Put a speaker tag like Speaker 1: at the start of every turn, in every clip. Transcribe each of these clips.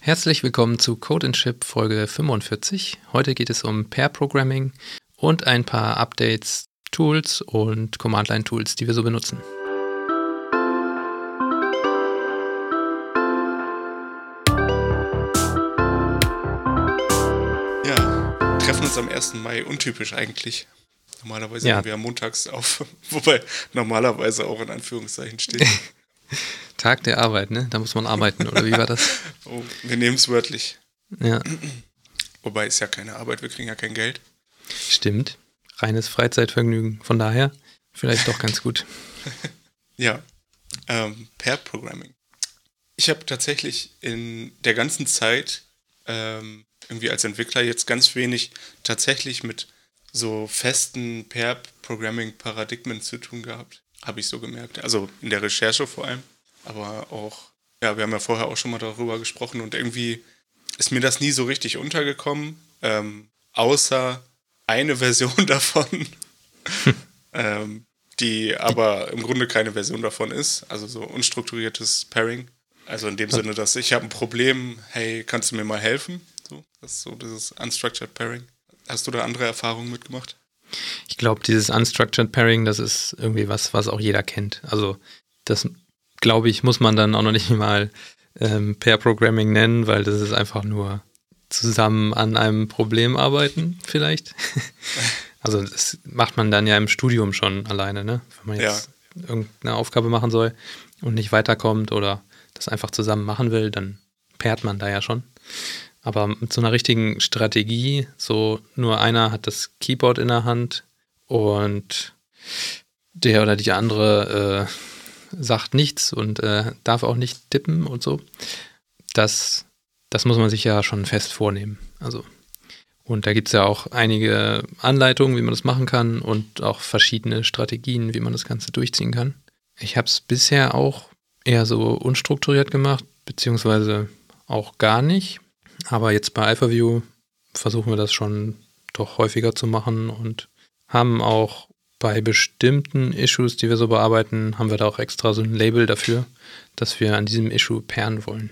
Speaker 1: Herzlich willkommen zu Code and Chip Folge 45. Heute geht es um Pair Programming und ein paar Updates, Tools und Command-Line-Tools, die wir so benutzen.
Speaker 2: Ja, treffen uns am 1. Mai, untypisch eigentlich. Normalerweise
Speaker 1: Ja.
Speaker 2: nehmen wir montags auf, wobei normalerweise auch in Anführungszeichen steht.
Speaker 1: Tag der Arbeit, ne? Da muss man arbeiten, oder wie war das?
Speaker 2: Oh, wir nehmen es wörtlich.
Speaker 1: Ja,
Speaker 2: Wobei ist ja keine Arbeit, wir kriegen ja kein Geld.
Speaker 1: stimmt. Reines Freizeitvergnügen. Von daher vielleicht doch ganz gut.
Speaker 2: Ja, ähm, Pair Programming. Ich habe tatsächlich in der ganzen Zeit ähm, irgendwie als Entwickler jetzt ganz wenig tatsächlich mit so festen Pair Programming Paradigmen zu tun gehabt. Habe ich so gemerkt. Also in der Recherche vor allem. Aber auch, ja, wir haben ja vorher auch schon mal darüber gesprochen und irgendwie ist mir das nie so richtig untergekommen. Ähm, außer eine Version davon. ähm, die aber im Grunde keine Version davon ist, also so unstrukturiertes Pairing. Also in dem Sinne, dass ich habe ein Problem, hey, kannst du mir mal helfen? So, das ist so dieses Unstructured Pairing. Hast du da andere Erfahrungen mitgemacht?
Speaker 1: Ich glaube, dieses Unstructured Pairing, das ist irgendwie was, was auch jeder kennt. Also das, glaube ich, muss man dann auch noch nicht mal ähm, Pair Programming nennen, weil das ist einfach nur zusammen an einem Problem arbeiten, vielleicht. also das macht man dann ja im Studium schon alleine, ne? Wenn man jetzt irgendeine Aufgabe machen soll und nicht weiterkommt oder das einfach zusammen machen will, dann pairt man da ja schon. Aber mit so einer richtigen Strategie, so nur einer hat das Keyboard in der Hand und der oder die andere äh, sagt nichts und äh, darf auch nicht tippen und so. Das, das muss man sich ja schon fest vornehmen. Also, und da gibt es ja auch einige Anleitungen, wie man das machen kann und auch verschiedene Strategien, wie man das Ganze durchziehen kann. Ich habe es bisher auch eher so unstrukturiert gemacht, beziehungsweise auch gar nicht. Aber jetzt bei AlphaView versuchen wir das schon doch häufiger zu machen und haben auch bei bestimmten Issues, die wir so bearbeiten, haben wir da auch extra so ein Label dafür, dass wir an diesem Issue pairen wollen.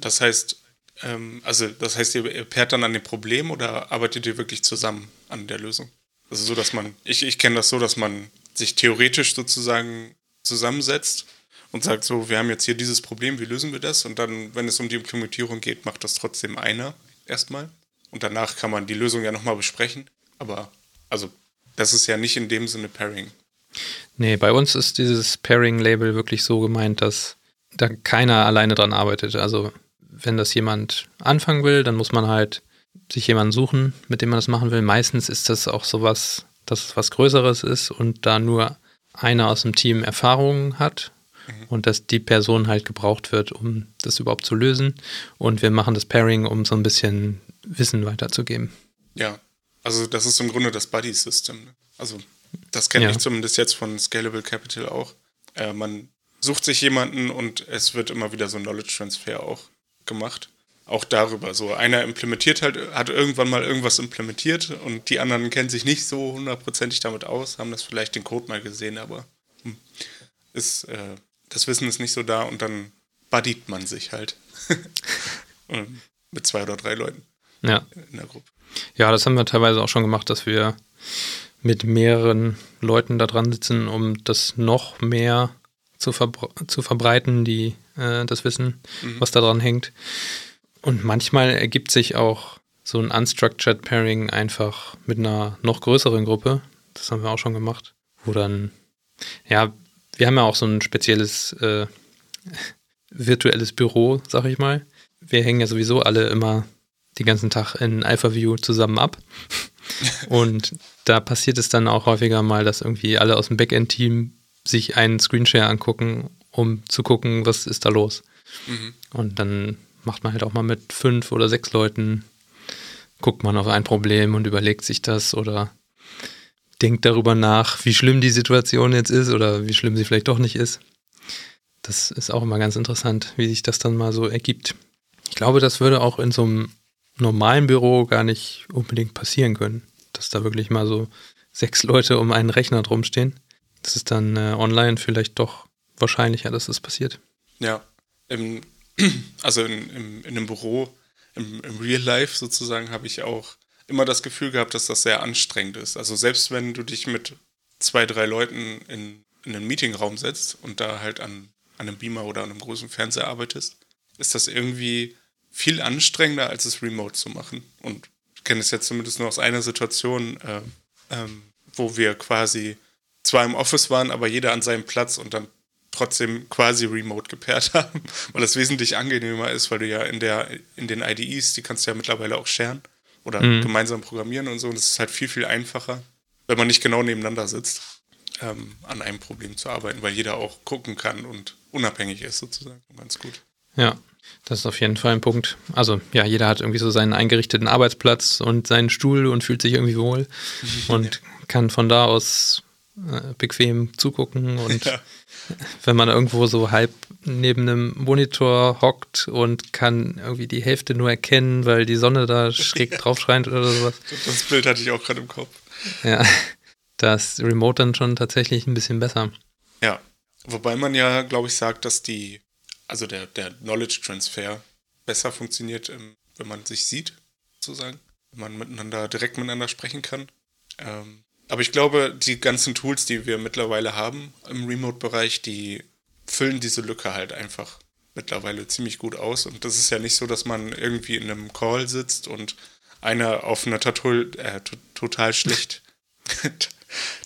Speaker 2: Das heißt, ähm, also das heißt, ihr pairt dann an dem Problem oder arbeitet ihr wirklich zusammen an der Lösung? Also so, dass man, ich, ich kenne das so, dass man sich theoretisch sozusagen zusammensetzt und sagt so, wir haben jetzt hier dieses Problem, wie lösen wir das? Und dann, wenn es um die Implementierung geht, macht das trotzdem einer erstmal. Und danach kann man die Lösung ja nochmal besprechen. Aber, also, das ist ja nicht in dem Sinne Pairing.
Speaker 1: Nee, bei uns ist dieses Pairing-Label wirklich so gemeint, dass da keiner alleine dran arbeitet. Also wenn das jemand anfangen will, dann muss man halt sich jemanden suchen, mit dem man das machen will. Meistens ist das auch sowas, dass es was Größeres ist und da nur einer aus dem Team Erfahrungen hat und dass die Person halt gebraucht wird, um das überhaupt zu lösen. Und wir machen das Pairing, um so ein bisschen Wissen weiterzugeben.
Speaker 2: Ja, also das ist im Grunde das Buddy-System. Ne? Also das kenne
Speaker 1: Ja.
Speaker 2: ich zumindest jetzt von Scalable Capital auch. Äh, man sucht sich jemanden und es wird immer wieder so ein Knowledge Transfer auch gemacht. Auch darüber. So einer implementiert halt, hat irgendwann mal irgendwas implementiert und die anderen kennen sich nicht so hundertprozentig damit aus, haben das vielleicht den Code mal gesehen, aber hm, ist, äh, das Wissen ist nicht so da und dann buddiet man sich halt. Mit zwei oder drei Leuten
Speaker 1: Ja.
Speaker 2: in der Gruppe.
Speaker 1: Ja, das haben wir teilweise auch schon gemacht, dass wir mit mehreren Leuten da dran sitzen, um das noch mehr zu, verbre zu verbreiten, die, äh, das Wissen, was da dran hängt. Und manchmal ergibt sich auch so ein Unstructured Pairing einfach mit einer noch größeren Gruppe. Das haben wir auch schon gemacht. Wo dann, ja, wir haben ja auch so ein spezielles äh, virtuelles Büro, sag ich mal. Wir hängen ja sowieso alle immer den ganzen Tag in AlphaView zusammen ab. Und da passiert es dann auch häufiger mal, dass irgendwie alle aus dem Backend-Team sich einen Screenshare angucken, um zu gucken, was ist da los. Und dann macht man halt auch mal mit fünf oder sechs Leuten, guckt man auf ein Problem und überlegt sich das oder denkt darüber nach, wie schlimm die Situation jetzt ist oder wie schlimm sie vielleicht doch nicht ist. Das ist auch immer ganz interessant, wie sich das dann mal so ergibt. Ich glaube, das würde auch in so einem normalen Büro gar nicht unbedingt passieren können, dass da wirklich mal so sechs Leute um einen Rechner drum stehen. Das ist dann äh, online vielleicht doch wahrscheinlicher, dass das passiert.
Speaker 2: Ja. Im also in, in, in einem Büro, im, im Real Life sozusagen, habe ich auch immer das Gefühl gehabt, dass das sehr anstrengend ist. Also selbst wenn du dich mit zwei, drei Leuten in, in einen Meetingraum setzt und da halt an, an einem Beamer oder an einem großen Fernseher arbeitest, ist das irgendwie viel anstrengender, als es remote zu machen. Und ich kenne es jetzt zumindest nur aus einer Situation, äh, ähm, wo wir quasi zwar im Office waren, aber jeder an seinem Platz und dann trotzdem quasi remote gepaart haben, weil das wesentlich angenehmer ist, weil du ja in der in den IDEs, die kannst du ja mittlerweile auch sharen oder mhm. gemeinsam programmieren und so. Und es ist halt viel, viel einfacher, wenn man nicht genau nebeneinander sitzt, ähm, an einem Problem zu arbeiten, weil jeder auch gucken kann und unabhängig ist sozusagen. Ganz gut.
Speaker 1: Ja, das ist auf jeden Fall ein Punkt. Also ja, jeder hat irgendwie so seinen eingerichteten Arbeitsplatz und seinen Stuhl und fühlt sich irgendwie wohl und ja. kann von da aus äh, bequem zugucken und ja. wenn man irgendwo so halb neben einem Monitor hockt und kann irgendwie die Hälfte nur erkennen, weil die Sonne da schräg ja. drauf scheint oder sowas.
Speaker 2: Das Bild hatte ich auch gerade im Kopf.
Speaker 1: Ja, da ist Remote dann schon tatsächlich ein bisschen besser.
Speaker 2: Ja, wobei man ja, glaube ich, sagt, dass die, also der, der Knowledge Transfer besser funktioniert, wenn man sich sieht, sozusagen. Wenn man miteinander, direkt miteinander sprechen kann. Ähm, aber ich glaube, die ganzen Tools, die wir mittlerweile haben im Remote-Bereich, die füllen diese Lücke halt einfach mittlerweile ziemlich gut aus. Und das ist ja nicht so, dass man irgendwie in einem Call sitzt und einer auf einer total, äh, total schlecht,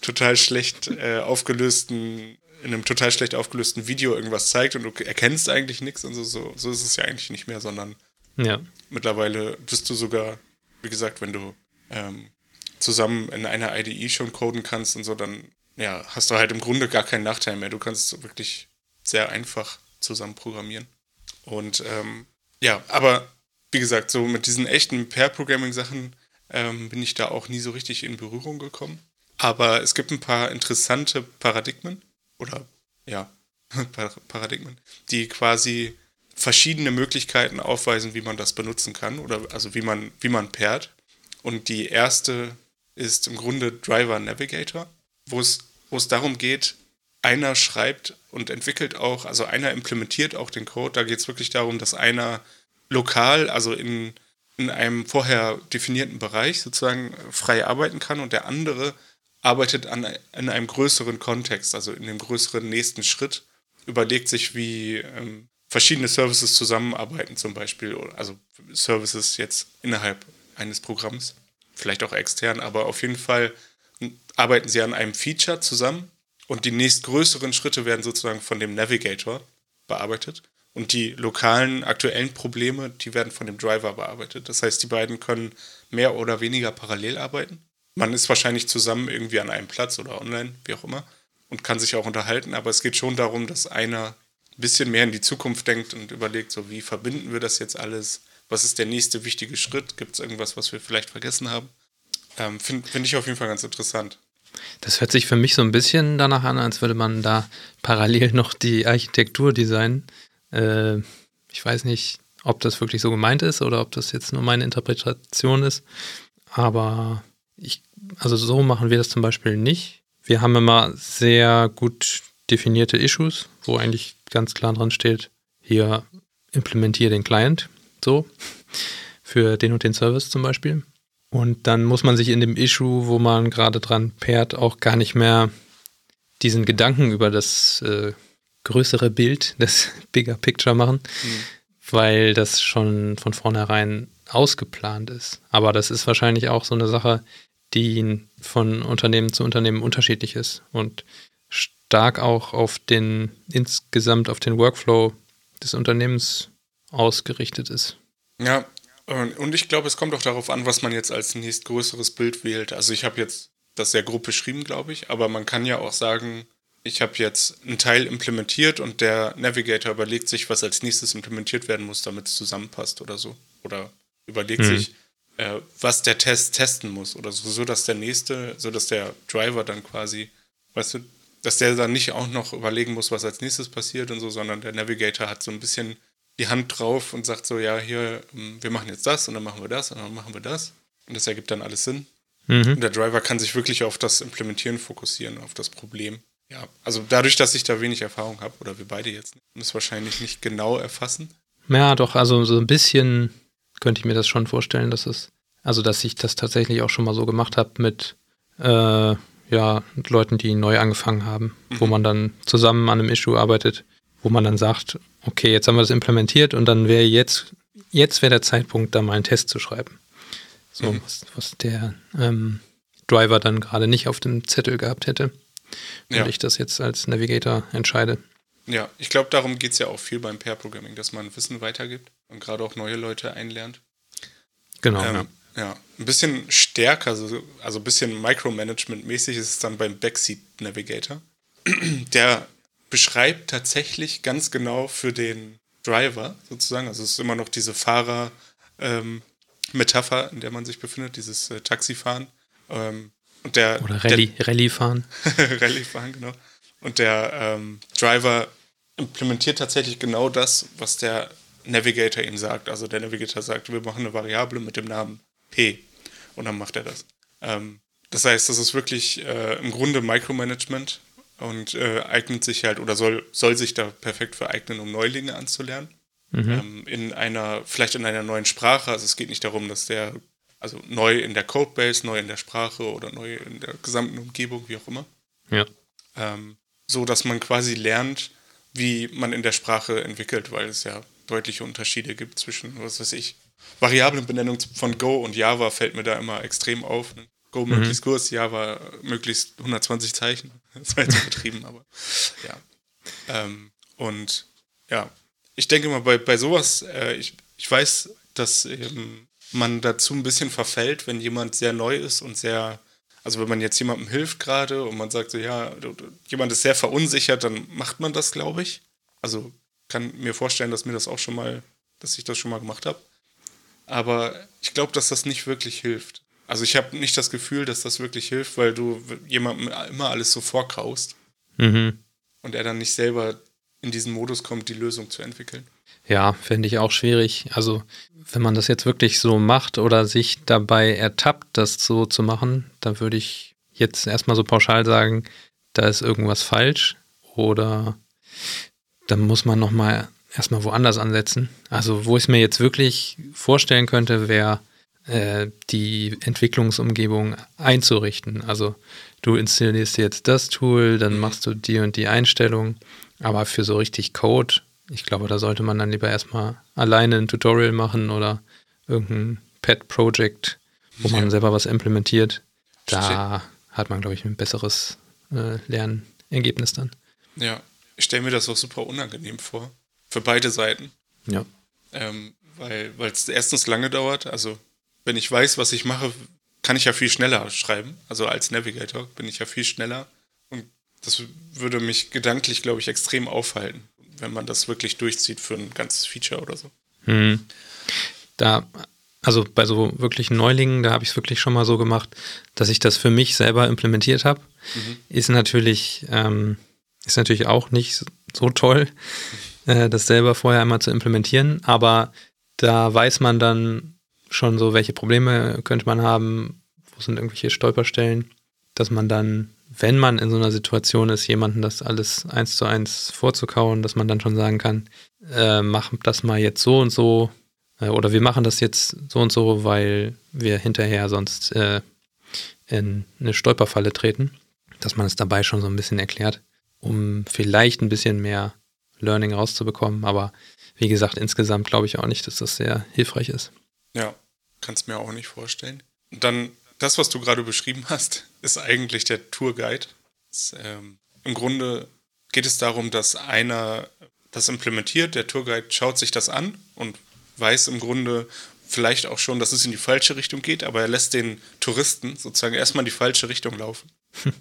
Speaker 2: total schlecht äh, aufgelösten, in einem total schlecht aufgelösten Video irgendwas zeigt und du erkennst eigentlich nichts und so, so, so ist es ja eigentlich nicht mehr, sondern
Speaker 1: ja.
Speaker 2: mittlerweile bist du sogar, wie gesagt, wenn du ähm, zusammen in einer IDE schon coden kannst und so, dann ja, hast du halt im Grunde gar keinen Nachteil mehr. Du kannst wirklich sehr einfach zusammen programmieren. Und ähm, ja, aber wie gesagt, so mit diesen echten Pair-Programming-Sachen ähm, bin ich da auch nie so richtig in Berührung gekommen. Aber es gibt ein paar interessante Paradigmen oder ja, Paradigmen, die quasi verschiedene Möglichkeiten aufweisen, wie man das benutzen kann oder also wie man, wie man pairt. Und die erste ist im Grunde Driver Navigator, wo es, wo es darum geht, einer schreibt und entwickelt auch, also einer implementiert auch den Code. Da geht es wirklich darum, dass einer lokal, also in, in einem vorher definierten Bereich sozusagen frei arbeiten kann und der andere arbeitet an, in einem größeren Kontext, also in dem größeren nächsten Schritt, überlegt sich, wie ähm, verschiedene Services zusammenarbeiten, zum Beispiel, also Services jetzt innerhalb eines Programms vielleicht auch extern, aber auf jeden Fall arbeiten sie an einem Feature zusammen und die nächstgrößeren Schritte werden sozusagen von dem Navigator bearbeitet und die lokalen aktuellen Probleme, die werden von dem Driver bearbeitet. Das heißt, die beiden können mehr oder weniger parallel arbeiten. Man ist wahrscheinlich zusammen irgendwie an einem Platz oder online, wie auch immer, und kann sich auch unterhalten, aber es geht schon darum, dass einer ein bisschen mehr in die Zukunft denkt und überlegt, so wie verbinden wir das jetzt alles? Was ist der nächste wichtige Schritt? Gibt es irgendwas, was wir vielleicht vergessen haben? Ähm, Finde find ich auf jeden Fall ganz interessant.
Speaker 1: Das hört sich für mich so ein bisschen danach an, als würde man da parallel noch die Architektur designen. Äh, ich weiß nicht, ob das wirklich so gemeint ist oder ob das jetzt nur meine Interpretation ist. Aber ich, also so machen wir das zum Beispiel nicht. Wir haben immer sehr gut definierte Issues, wo eigentlich ganz klar dran steht, hier implementiere den Client. So. Für den und den Service zum Beispiel. Und dann muss man sich in dem Issue, wo man gerade dran pairt, auch gar nicht mehr diesen Gedanken über das äh, größere Bild, das Bigger Picture machen, mhm. weil das schon von vornherein ausgeplant ist. Aber das ist wahrscheinlich auch so eine Sache, die von Unternehmen zu Unternehmen unterschiedlich ist und stark auch auf den insgesamt auf den Workflow des Unternehmens ausgerichtet ist.
Speaker 2: Ja, und ich glaube, es kommt auch darauf an, was man jetzt als nächstgrößeres Bild wählt. Also ich habe jetzt das sehr grob beschrieben, glaube ich, aber man kann ja auch sagen, ich habe jetzt einen Teil implementiert und der Navigator überlegt sich, was als nächstes implementiert werden muss, damit es zusammenpasst oder so. Oder überlegt mhm. sich, äh, was der Test testen muss oder so, so dass der nächste, so dass der Driver dann quasi, weißt du, dass der dann nicht auch noch überlegen muss, was als nächstes passiert und so, sondern der Navigator hat so ein bisschen die Hand drauf und sagt so, ja, hier, ähm, wir machen jetzt das und dann machen wir das und dann machen wir das. Und das ergibt dann alles Sinn. Mhm. Und der Driver kann sich wirklich auf das Implementieren fokussieren, auf das Problem. Ja, also dadurch, dass ich da wenig Erfahrung habe, oder wir beide jetzt, das wahrscheinlich nicht genau erfassen.
Speaker 1: Ja, doch, also so ein bisschen könnte ich mir das schon vorstellen, dass es, also dass ich das tatsächlich auch schon mal so gemacht habe mit äh, ja, Leuten, die neu angefangen haben, mhm. wo man dann zusammen an einem Issue arbeitet, wo man dann sagt, okay, jetzt haben wir das implementiert und dann wäre jetzt, jetzt wäre der Zeitpunkt, da mal einen Test zu schreiben. So, mhm. was, was der ähm, Driver dann gerade nicht auf dem Zettel gehabt hätte, wenn ja. ich das jetzt als Navigator entscheide.
Speaker 2: Ja, ich glaube, darum geht es ja auch viel beim Pair-Programming, dass man Wissen weitergibt und gerade auch neue Leute einlernt.
Speaker 1: Genau. Ähm,
Speaker 2: ja. ja. ein bisschen stärker, also, also ein bisschen Micromanagement-mäßig ist es dann beim Backseat Navigator. Der beschreibt tatsächlich ganz genau für den Driver sozusagen, also es ist immer noch diese Fahrer-Metapher, ähm, in der man sich befindet, dieses äh, Taxifahren. Ähm, und der,
Speaker 1: Oder Rallye, der, Rallye fahren.
Speaker 2: Rallye fahren, genau. Und der ähm, Driver implementiert tatsächlich genau das, was der Navigator ihm sagt. Also der Navigator sagt, wir machen eine Variable mit dem Namen P. Und dann macht er das. Ähm, das heißt, das ist wirklich äh, im Grunde Micromanagement und äh, eignet sich halt oder soll, soll sich da perfekt vereignen, um Neulinge anzulernen. Mhm. Ähm, in einer, vielleicht in einer neuen Sprache. Also es geht nicht darum, dass der, also neu in der Codebase, neu in der Sprache oder neu in der gesamten Umgebung, wie auch immer.
Speaker 1: Ja.
Speaker 2: Ähm, so dass man quasi lernt, wie man in der Sprache entwickelt, weil es ja deutliche Unterschiede gibt zwischen, was weiß ich, Variablenbenennung von Go und Java fällt mir da immer extrem auf. Go mhm. möglichst kurz, Java möglichst 120 Zeichen. Das war jetzt übertrieben, aber ja. Ähm, und ja, ich denke mal, bei, bei sowas, äh, ich, ich weiß, dass ähm, man dazu ein bisschen verfällt, wenn jemand sehr neu ist und sehr also wenn man jetzt jemandem hilft gerade und man sagt so, ja, jemand ist sehr verunsichert, dann macht man das, glaube ich. Also kann mir vorstellen, dass mir das auch schon mal, dass ich das schon mal gemacht habe. Aber ich glaube, dass das nicht wirklich hilft. Also ich habe nicht das Gefühl, dass das wirklich hilft, weil du jemandem immer alles so vorkaust
Speaker 1: mhm.
Speaker 2: und er dann nicht selber in diesen Modus kommt, die Lösung zu entwickeln.
Speaker 1: Ja, fände ich auch schwierig. Also, wenn man das jetzt wirklich so macht oder sich dabei ertappt, das so zu machen, dann würde ich jetzt erstmal so pauschal sagen, da ist irgendwas falsch oder dann muss man nochmal erstmal woanders ansetzen. Also, wo ich es mir jetzt wirklich vorstellen könnte, wäre äh, die Entwicklungsumgebung einzurichten. Also, du installierst jetzt das Tool, dann machst du die und die Einstellung, aber für so richtig Code ich glaube, da sollte man dann lieber erstmal alleine ein Tutorial machen oder irgendein Pet-Project, wo ja. man selber was implementiert. Da hat man, glaube ich, ein besseres äh, Lernergebnis dann.
Speaker 2: Ja, ich stelle mir das auch super unangenehm vor. Für beide Seiten.
Speaker 1: Ja.
Speaker 2: Ähm, weil es erstens lange dauert. Also, wenn ich weiß, was ich mache, kann ich ja viel schneller schreiben. Also als Navigator bin ich ja viel schneller. Das würde mich gedanklich, glaube ich, extrem aufhalten wenn man das wirklich durchzieht für ein ganzes Feature oder so.
Speaker 1: Hm. Da, also bei so wirklichen Neulingen, da habe ich es wirklich schon mal so gemacht, dass ich das für mich selber implementiert habe. Mhm. Ist natürlich, ähm, ist natürlich auch nicht so toll, äh, das selber vorher einmal zu implementieren, aber da weiß man dann schon so, welche Probleme könnte man haben, wo sind irgendwelche Stolperstellen, dass man dann wenn man in so einer Situation ist, jemanden das alles eins zu eins vorzukauen, dass man dann schon sagen kann, äh, mach das mal jetzt so und so äh, oder wir machen das jetzt so und so, weil wir hinterher sonst äh, in eine Stolperfalle treten, dass man es dabei schon so ein bisschen erklärt, um vielleicht ein bisschen mehr Learning rauszubekommen. Aber wie gesagt, insgesamt glaube ich auch nicht, dass das sehr hilfreich ist.
Speaker 2: Ja, kannst mir auch nicht vorstellen. Und dann das, was du gerade beschrieben hast, ist eigentlich der Tourguide. Das, ähm, Im Grunde geht es darum, dass einer das implementiert, der Tourguide schaut sich das an und weiß im Grunde vielleicht auch schon, dass es in die falsche Richtung geht, aber er lässt den Touristen sozusagen erstmal in die falsche Richtung laufen.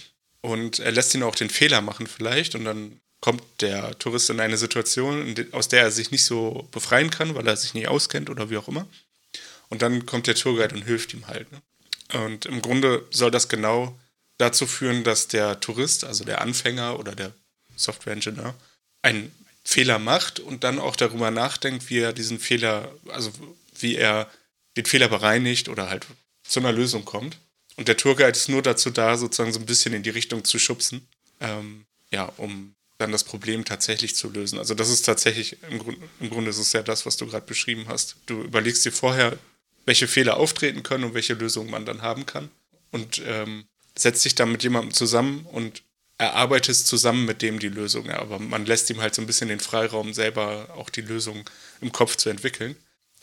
Speaker 2: und er lässt ihn auch den Fehler machen vielleicht und dann kommt der Tourist in eine Situation, aus der er sich nicht so befreien kann, weil er sich nicht auskennt oder wie auch immer. Und dann kommt der Tourguide und hilft ihm halt. Ne? Und im Grunde soll das genau dazu führen, dass der Tourist, also der Anfänger oder der Software-Engineer, einen Fehler macht und dann auch darüber nachdenkt, wie er diesen Fehler, also wie er den Fehler bereinigt oder halt zu einer Lösung kommt. Und der Tourguide ist nur dazu da, sozusagen so ein bisschen in die Richtung zu schubsen, ähm, ja, um dann das Problem tatsächlich zu lösen. Also das ist tatsächlich, im, Grund, im Grunde ist es ja das, was du gerade beschrieben hast. Du überlegst dir vorher, welche Fehler auftreten können und welche Lösungen man dann haben kann. Und ähm, setzt dich dann mit jemandem zusammen und erarbeitest zusammen mit dem die Lösung. Ja, aber man lässt ihm halt so ein bisschen den Freiraum, selber auch die Lösung im Kopf zu entwickeln.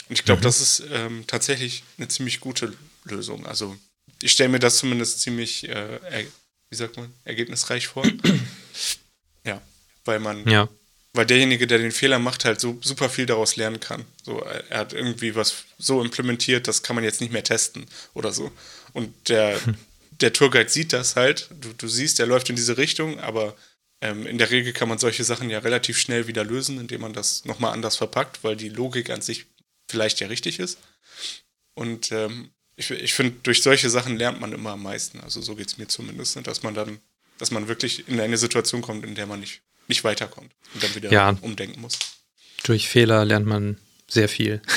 Speaker 2: Und ich glaube, mhm. das ist ähm, tatsächlich eine ziemlich gute Lösung. Also ich stelle mir das zumindest ziemlich, äh, wie sagt man, ergebnisreich vor. Ja, weil man, ja. Weil derjenige, der den Fehler macht, halt so super viel daraus lernen kann. So, er hat irgendwie was so implementiert, das kann man jetzt nicht mehr testen oder so. Und der, der Tourguide sieht das halt. Du, du siehst, er läuft in diese Richtung, aber ähm, in der Regel kann man solche Sachen ja relativ schnell wieder lösen, indem man das nochmal anders verpackt, weil die Logik an sich vielleicht ja richtig ist. Und ähm, ich, ich finde, durch solche Sachen lernt man immer am meisten. Also so geht es mir zumindest, ne? dass man dann dass man wirklich in eine Situation kommt, in der man nicht, nicht weiterkommt und dann wieder ja, umdenken muss.
Speaker 1: Durch Fehler lernt man sehr viel.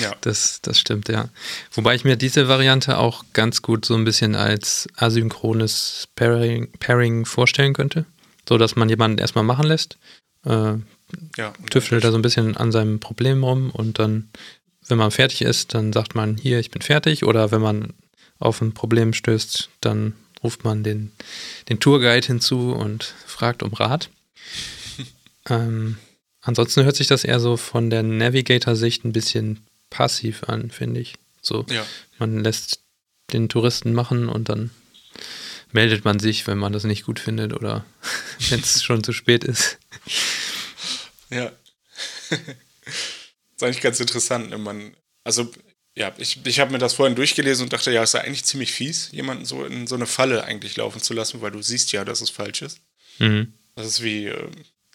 Speaker 1: Ja. Das, das stimmt, ja. Wobei ich mir diese Variante auch ganz gut so ein bisschen als asynchrones Pairing, Pairing vorstellen könnte. So dass man jemanden erstmal machen lässt, äh, ja, tüftelt da so ein bisschen an seinem Problem rum und dann, wenn man fertig ist, dann sagt man, hier, ich bin fertig. Oder wenn man auf ein Problem stößt, dann ruft man den, den Tourguide hinzu und fragt um Rat. ähm, ansonsten hört sich das eher so von der Navigator-Sicht ein bisschen passiv an, finde ich. So, ja. man lässt den Touristen machen und dann meldet man sich, wenn man das nicht gut findet oder wenn es schon zu spät ist.
Speaker 2: Ja. das ist eigentlich ganz interessant. Ne? Man, also ja, ich, ich habe mir das vorhin durchgelesen und dachte, ja, es ist ja eigentlich ziemlich fies, jemanden so in so eine Falle eigentlich laufen zu lassen, weil du siehst ja, dass es falsch ist. Mhm. Das ist wie, äh,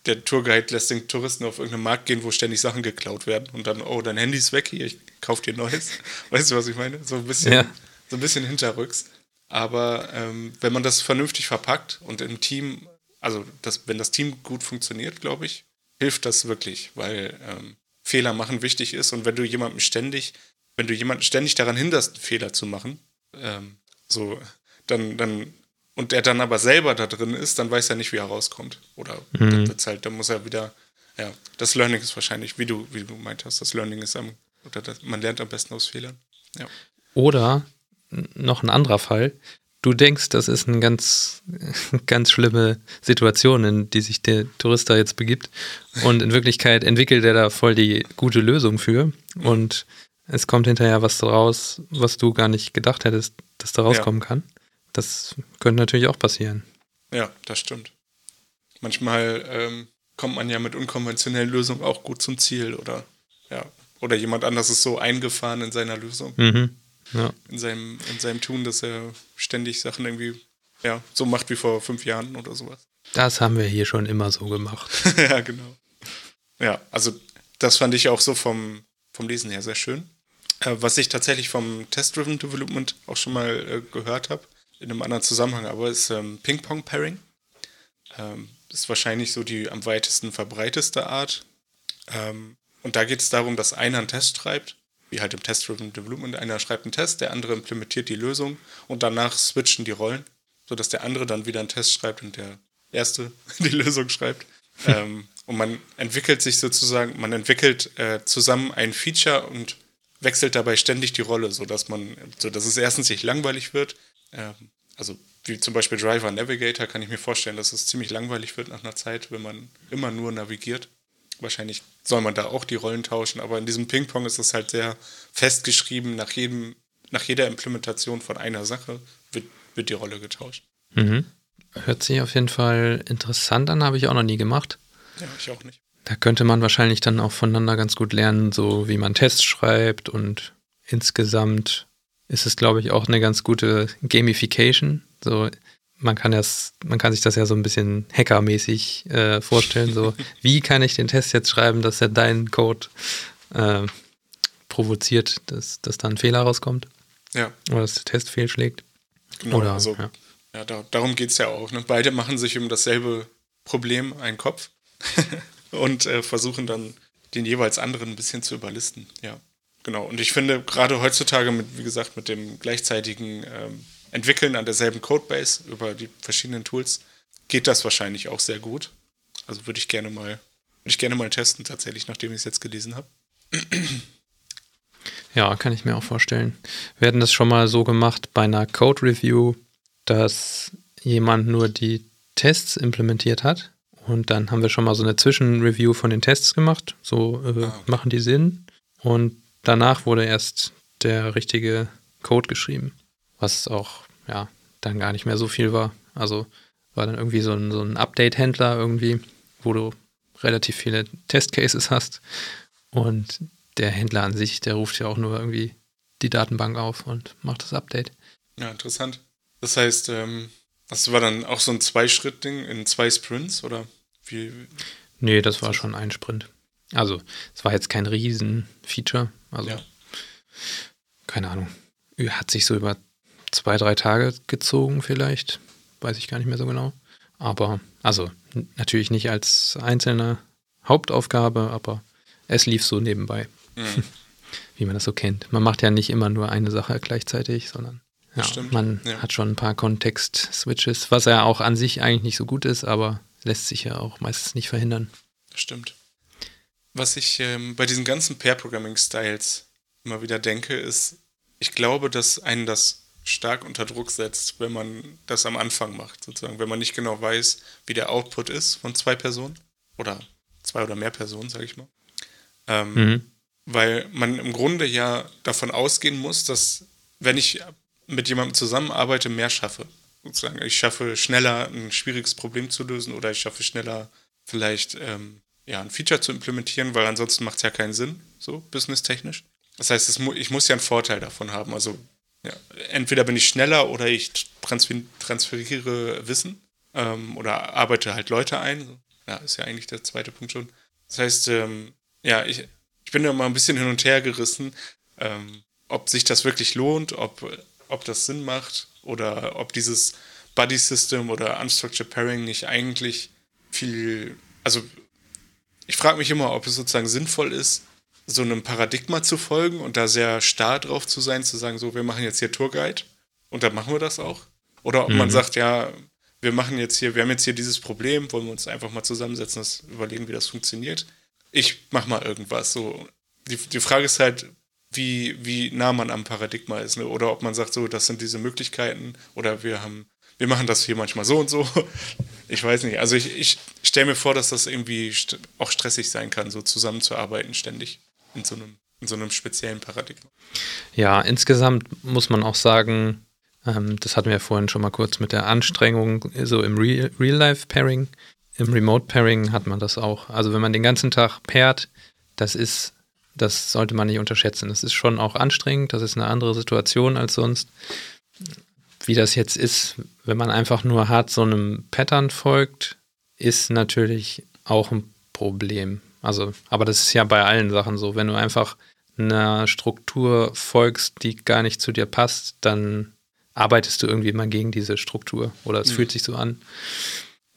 Speaker 2: der Tourguide lässt den Touristen auf irgendeinen Markt gehen, wo ständig Sachen geklaut werden und dann, oh, dein Handy ist weg, hier, ich kauf dir neues. weißt du, was ich meine? So ein bisschen, ja. so ein bisschen hinterrücks. Aber ähm, wenn man das vernünftig verpackt und im Team, also das, wenn das Team gut funktioniert, glaube ich, hilft das wirklich, weil ähm, Fehler machen wichtig ist und wenn du jemandem ständig wenn du jemanden ständig daran hinderst, einen Fehler zu machen, ähm, so, dann, dann, und er dann aber selber da drin ist, dann weiß er nicht, wie er rauskommt. Oder mhm. dann wird's halt, dann muss er wieder, ja, das Learning ist wahrscheinlich, wie du, wie du meint hast, das Learning ist am, oder das, man lernt am besten aus Fehlern. Ja.
Speaker 1: Oder noch ein anderer Fall, du denkst, das ist eine ganz, ganz schlimme Situation, in die sich der Tourist da jetzt begibt. Und in Wirklichkeit entwickelt er da voll die gute Lösung für. Und es kommt hinterher was raus, was du gar nicht gedacht hättest, dass da rauskommen ja. kann. Das könnte natürlich auch passieren.
Speaker 2: Ja, das stimmt. Manchmal ähm, kommt man ja mit unkonventionellen Lösungen auch gut zum Ziel oder ja. Oder jemand anders ist so eingefahren in seiner Lösung. Mhm. Ja. In, seinem, in seinem Tun, dass er ständig Sachen irgendwie ja, so macht wie vor fünf Jahren oder sowas.
Speaker 1: Das haben wir hier schon immer so gemacht.
Speaker 2: ja, genau. Ja, also das fand ich auch so vom, vom Lesen her sehr schön. Äh, was ich tatsächlich vom Test-Driven Development auch schon mal äh, gehört habe, in einem anderen Zusammenhang, aber ist ähm, Ping-Pong-Pairing. Ähm, ist wahrscheinlich so die am weitesten verbreiteste Art. Ähm, und da geht es darum, dass einer einen Test schreibt, wie halt im Test-Driven Development. Einer schreibt einen Test, der andere implementiert die Lösung und danach switchen die Rollen, sodass der andere dann wieder einen Test schreibt und der erste die Lösung schreibt. ähm, und man entwickelt sich sozusagen, man entwickelt äh, zusammen ein Feature und wechselt dabei ständig die Rolle, sodass man, so dass es erstens nicht langweilig wird. Ähm, also wie zum Beispiel Driver Navigator kann ich mir vorstellen, dass es ziemlich langweilig wird nach einer Zeit, wenn man immer nur navigiert. Wahrscheinlich soll man da auch die Rollen tauschen, aber in diesem Ping-Pong ist es halt sehr festgeschrieben, nach jedem, nach jeder Implementation von einer Sache wird, wird die Rolle getauscht.
Speaker 1: Mhm. Hört sich auf jeden Fall interessant an, habe ich auch noch nie gemacht.
Speaker 2: Ja, ich auch nicht.
Speaker 1: Da könnte man wahrscheinlich dann auch voneinander ganz gut lernen, so wie man Tests schreibt und insgesamt ist es, glaube ich, auch eine ganz gute Gamification. So, man kann das, man kann sich das ja so ein bisschen hackermäßig äh, vorstellen. So, wie kann ich den Test jetzt schreiben, dass er deinen Code äh, provoziert, dass, dass da ein Fehler rauskommt?
Speaker 2: Ja.
Speaker 1: Oder dass der Test fehlschlägt.
Speaker 2: Genau, Oder, also, ja. ja da, darum geht es ja auch. Ne? Beide machen sich um dasselbe Problem einen Kopf. und äh, versuchen dann den jeweils anderen ein bisschen zu überlisten. Ja, genau. Und ich finde gerade heutzutage mit, wie gesagt, mit dem gleichzeitigen ähm, Entwickeln an derselben Codebase über die verschiedenen Tools geht das wahrscheinlich auch sehr gut. Also würde ich gerne mal, würde ich gerne mal testen, tatsächlich, nachdem ich es jetzt gelesen habe.
Speaker 1: Ja, kann ich mir auch vorstellen. Wir hatten das schon mal so gemacht bei einer Code Review, dass jemand nur die Tests implementiert hat. Und dann haben wir schon mal so eine Zwischenreview von den Tests gemacht. So äh, ah, okay. machen die Sinn. Und danach wurde erst der richtige Code geschrieben. Was auch, ja, dann gar nicht mehr so viel war. Also war dann irgendwie so ein, so ein Update-Händler irgendwie, wo du relativ viele Testcases hast. Und der Händler an sich, der ruft ja auch nur irgendwie die Datenbank auf und macht das Update.
Speaker 2: Ja, interessant. Das heißt, ähm, das war dann auch so ein Zwei-Schritt-Ding in zwei Sprints oder wie?
Speaker 1: Nee, das war schon ein Sprint. Also, es war jetzt kein Riesen-Feature. Also, ja. keine Ahnung. Hat sich so über zwei, drei Tage gezogen, vielleicht. Weiß ich gar nicht mehr so genau. Aber, also, natürlich nicht als einzelne Hauptaufgabe, aber es lief so nebenbei. Mhm. Wie man das so kennt. Man macht ja nicht immer nur eine Sache gleichzeitig, sondern ja, man ja. hat schon ein paar Kontext-Switches, was ja auch an sich eigentlich nicht so gut ist, aber lässt sich ja auch meistens nicht verhindern.
Speaker 2: Stimmt. Was ich ähm, bei diesen ganzen Pair-Programming-Styles immer wieder denke, ist, ich glaube, dass einen das stark unter Druck setzt, wenn man das am Anfang macht, sozusagen. Wenn man nicht genau weiß, wie der Output ist von zwei Personen oder zwei oder mehr Personen, sage ich mal. Ähm, mhm weil man im Grunde ja davon ausgehen muss, dass wenn ich mit jemandem zusammenarbeite, mehr schaffe. Sozusagen, ich schaffe schneller ein schwieriges Problem zu lösen oder ich schaffe schneller vielleicht ähm, ja, ein Feature zu implementieren, weil ansonsten macht es ja keinen Sinn, so businesstechnisch. Das heißt, mu ich muss ja einen Vorteil davon haben. Also ja, entweder bin ich schneller oder ich transfer transferiere Wissen ähm, oder arbeite halt Leute ein. Ja, ist ja eigentlich der zweite Punkt schon. Das heißt, ähm, ja, ich, ich bin da mal ein bisschen hin und her gerissen, ähm, ob sich das wirklich lohnt, ob, ob das Sinn macht oder ob dieses Buddy System oder Unstructured Pairing nicht eigentlich viel, also ich frage mich immer, ob es sozusagen sinnvoll ist, so einem Paradigma zu folgen und da sehr starr drauf zu sein, zu sagen, so, wir machen jetzt hier Tourguide und dann machen wir das auch. Oder ob mhm. man sagt, ja, wir machen jetzt hier, wir haben jetzt hier dieses Problem, wollen wir uns einfach mal zusammensetzen, das überlegen, wie das funktioniert ich mach mal irgendwas. So. Die, die Frage ist halt, wie, wie nah man am Paradigma ist, ne? Oder ob man sagt, so, das sind diese Möglichkeiten, oder wir haben, wir machen das hier manchmal so und so. Ich weiß nicht. Also ich, ich stelle mir vor, dass das irgendwie auch stressig sein kann, so zusammenzuarbeiten ständig in so einem, in so einem speziellen Paradigma.
Speaker 1: Ja, insgesamt muss man auch sagen, ähm, das hatten wir vorhin schon mal kurz mit der Anstrengung, so im Real-Life-Pairing. Im Remote Pairing hat man das auch. Also wenn man den ganzen Tag pairt, das ist, das sollte man nicht unterschätzen. Das ist schon auch anstrengend, das ist eine andere Situation als sonst. Wie das jetzt ist, wenn man einfach nur hart so einem Pattern folgt, ist natürlich auch ein Problem. Also, aber das ist ja bei allen Sachen so. Wenn du einfach einer Struktur folgst, die gar nicht zu dir passt, dann arbeitest du irgendwie mal gegen diese Struktur oder es mhm. fühlt sich so an.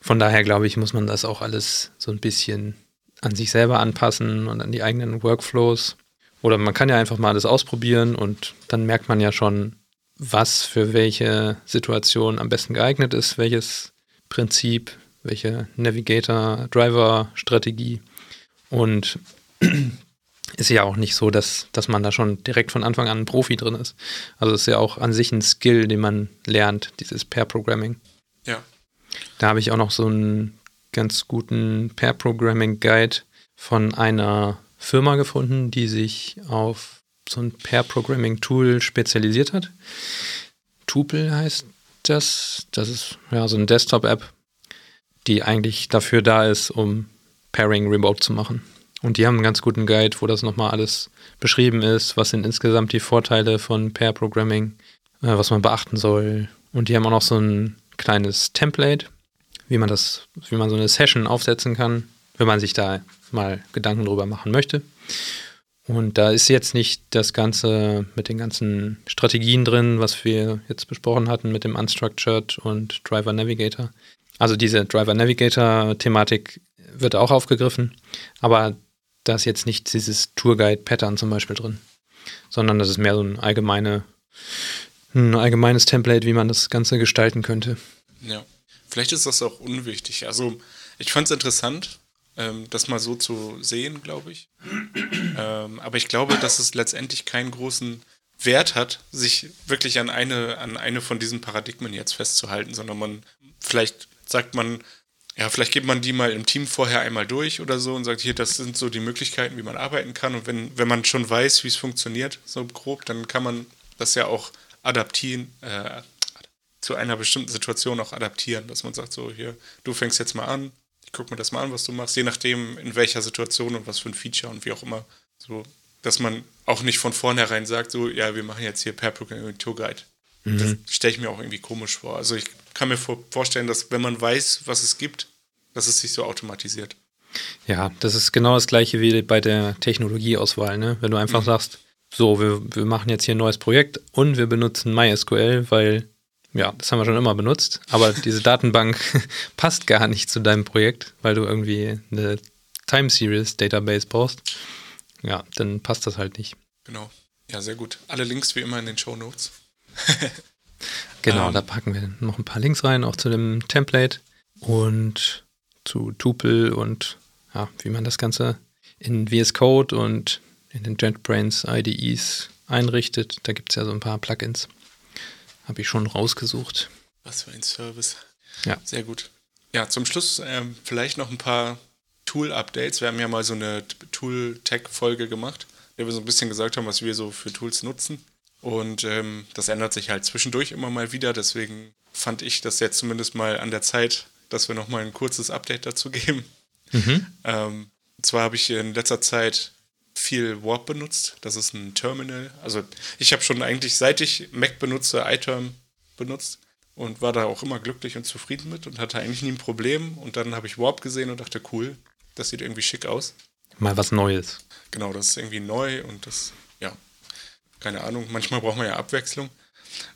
Speaker 1: Von daher glaube ich, muss man das auch alles so ein bisschen an sich selber anpassen und an die eigenen Workflows. Oder man kann ja einfach mal alles ausprobieren und dann merkt man ja schon, was für welche Situation am besten geeignet ist, welches Prinzip, welche Navigator-Driver-Strategie. Und ist ja auch nicht so, dass, dass man da schon direkt von Anfang an ein Profi drin ist. Also es ist ja auch an sich ein Skill, den man lernt, dieses Pair-Programming.
Speaker 2: Ja.
Speaker 1: Da habe ich auch noch so einen ganz guten Pair-Programming-Guide von einer Firma gefunden, die sich auf so ein Pair-Programming-Tool spezialisiert hat. Tupel heißt das. Das ist ja so eine Desktop-App, die eigentlich dafür da ist, um Pairing remote zu machen. Und die haben einen ganz guten Guide, wo das nochmal alles beschrieben ist, was sind insgesamt die Vorteile von Pair Programming, äh, was man beachten soll. Und die haben auch noch so ein kleines Template, wie man das, wie man so eine Session aufsetzen kann, wenn man sich da mal Gedanken drüber machen möchte. Und da ist jetzt nicht das Ganze mit den ganzen Strategien drin, was wir jetzt besprochen hatten mit dem Unstructured und Driver Navigator. Also diese Driver Navigator Thematik wird auch aufgegriffen, aber da ist jetzt nicht dieses Tourguide Pattern zum Beispiel drin, sondern das ist mehr so ein allgemeine ein allgemeines Template, wie man das Ganze gestalten könnte.
Speaker 2: Ja, vielleicht ist das auch unwichtig. Also ich fand es interessant, ähm, das mal so zu sehen, glaube ich. ähm, aber ich glaube, dass es letztendlich keinen großen Wert hat, sich wirklich an eine, an eine von diesen Paradigmen jetzt festzuhalten, sondern man, vielleicht sagt man, ja, vielleicht geht man die mal im Team vorher einmal durch oder so und sagt, hier, das sind so die Möglichkeiten, wie man arbeiten kann. Und wenn, wenn man schon weiß, wie es funktioniert, so grob, dann kann man das ja auch adaptieren, äh, zu einer bestimmten Situation auch adaptieren, dass man sagt, so, hier, du fängst jetzt mal an, ich gucke mir das mal an, was du machst, je nachdem, in welcher Situation und was für ein Feature und wie auch immer. So, dass man auch nicht von vornherein sagt, so, ja, wir machen jetzt hier per Programming Tour Guide. Mhm. Das stelle ich mir auch irgendwie komisch vor. Also ich kann mir vorstellen, dass wenn man weiß, was es gibt, dass es sich so automatisiert.
Speaker 1: Ja, das ist genau das gleiche wie bei der Technologieauswahl, ne? Wenn du einfach mhm. sagst, so, wir, wir machen jetzt hier ein neues Projekt und wir benutzen MySQL, weil, ja, das haben wir schon immer benutzt, aber diese Datenbank passt gar nicht zu deinem Projekt, weil du irgendwie eine Time Series Database brauchst. Ja, dann passt das halt nicht.
Speaker 2: Genau. Ja, sehr gut. Alle Links wie immer in den Show Notes.
Speaker 1: genau, ähm, da packen wir noch ein paar Links rein, auch zu dem Template und zu Tuple und ja, wie man das Ganze in VS Code und in den JetBrains IDEs einrichtet. Da gibt es ja so ein paar Plugins. Habe ich schon rausgesucht.
Speaker 2: Was für ein Service. Ja. Sehr gut. Ja, zum Schluss ähm, vielleicht noch ein paar Tool-Updates. Wir haben ja mal so eine Tool-Tech-Folge gemacht, der wir so ein bisschen gesagt haben, was wir so für Tools nutzen. Und ähm, das ändert sich halt zwischendurch immer mal wieder. Deswegen fand ich das jetzt zumindest mal an der Zeit, dass wir nochmal ein kurzes Update dazu geben. Mhm. Ähm, zwar habe ich in letzter Zeit viel Warp benutzt. Das ist ein Terminal. Also ich habe schon eigentlich, seit ich Mac benutze, iTerm benutzt und war da auch immer glücklich und zufrieden mit und hatte eigentlich nie ein Problem. Und dann habe ich Warp gesehen und dachte, cool, das sieht irgendwie schick aus.
Speaker 1: Mal was Neues.
Speaker 2: Genau, das ist irgendwie neu und das, ja, keine Ahnung, manchmal braucht man ja Abwechslung.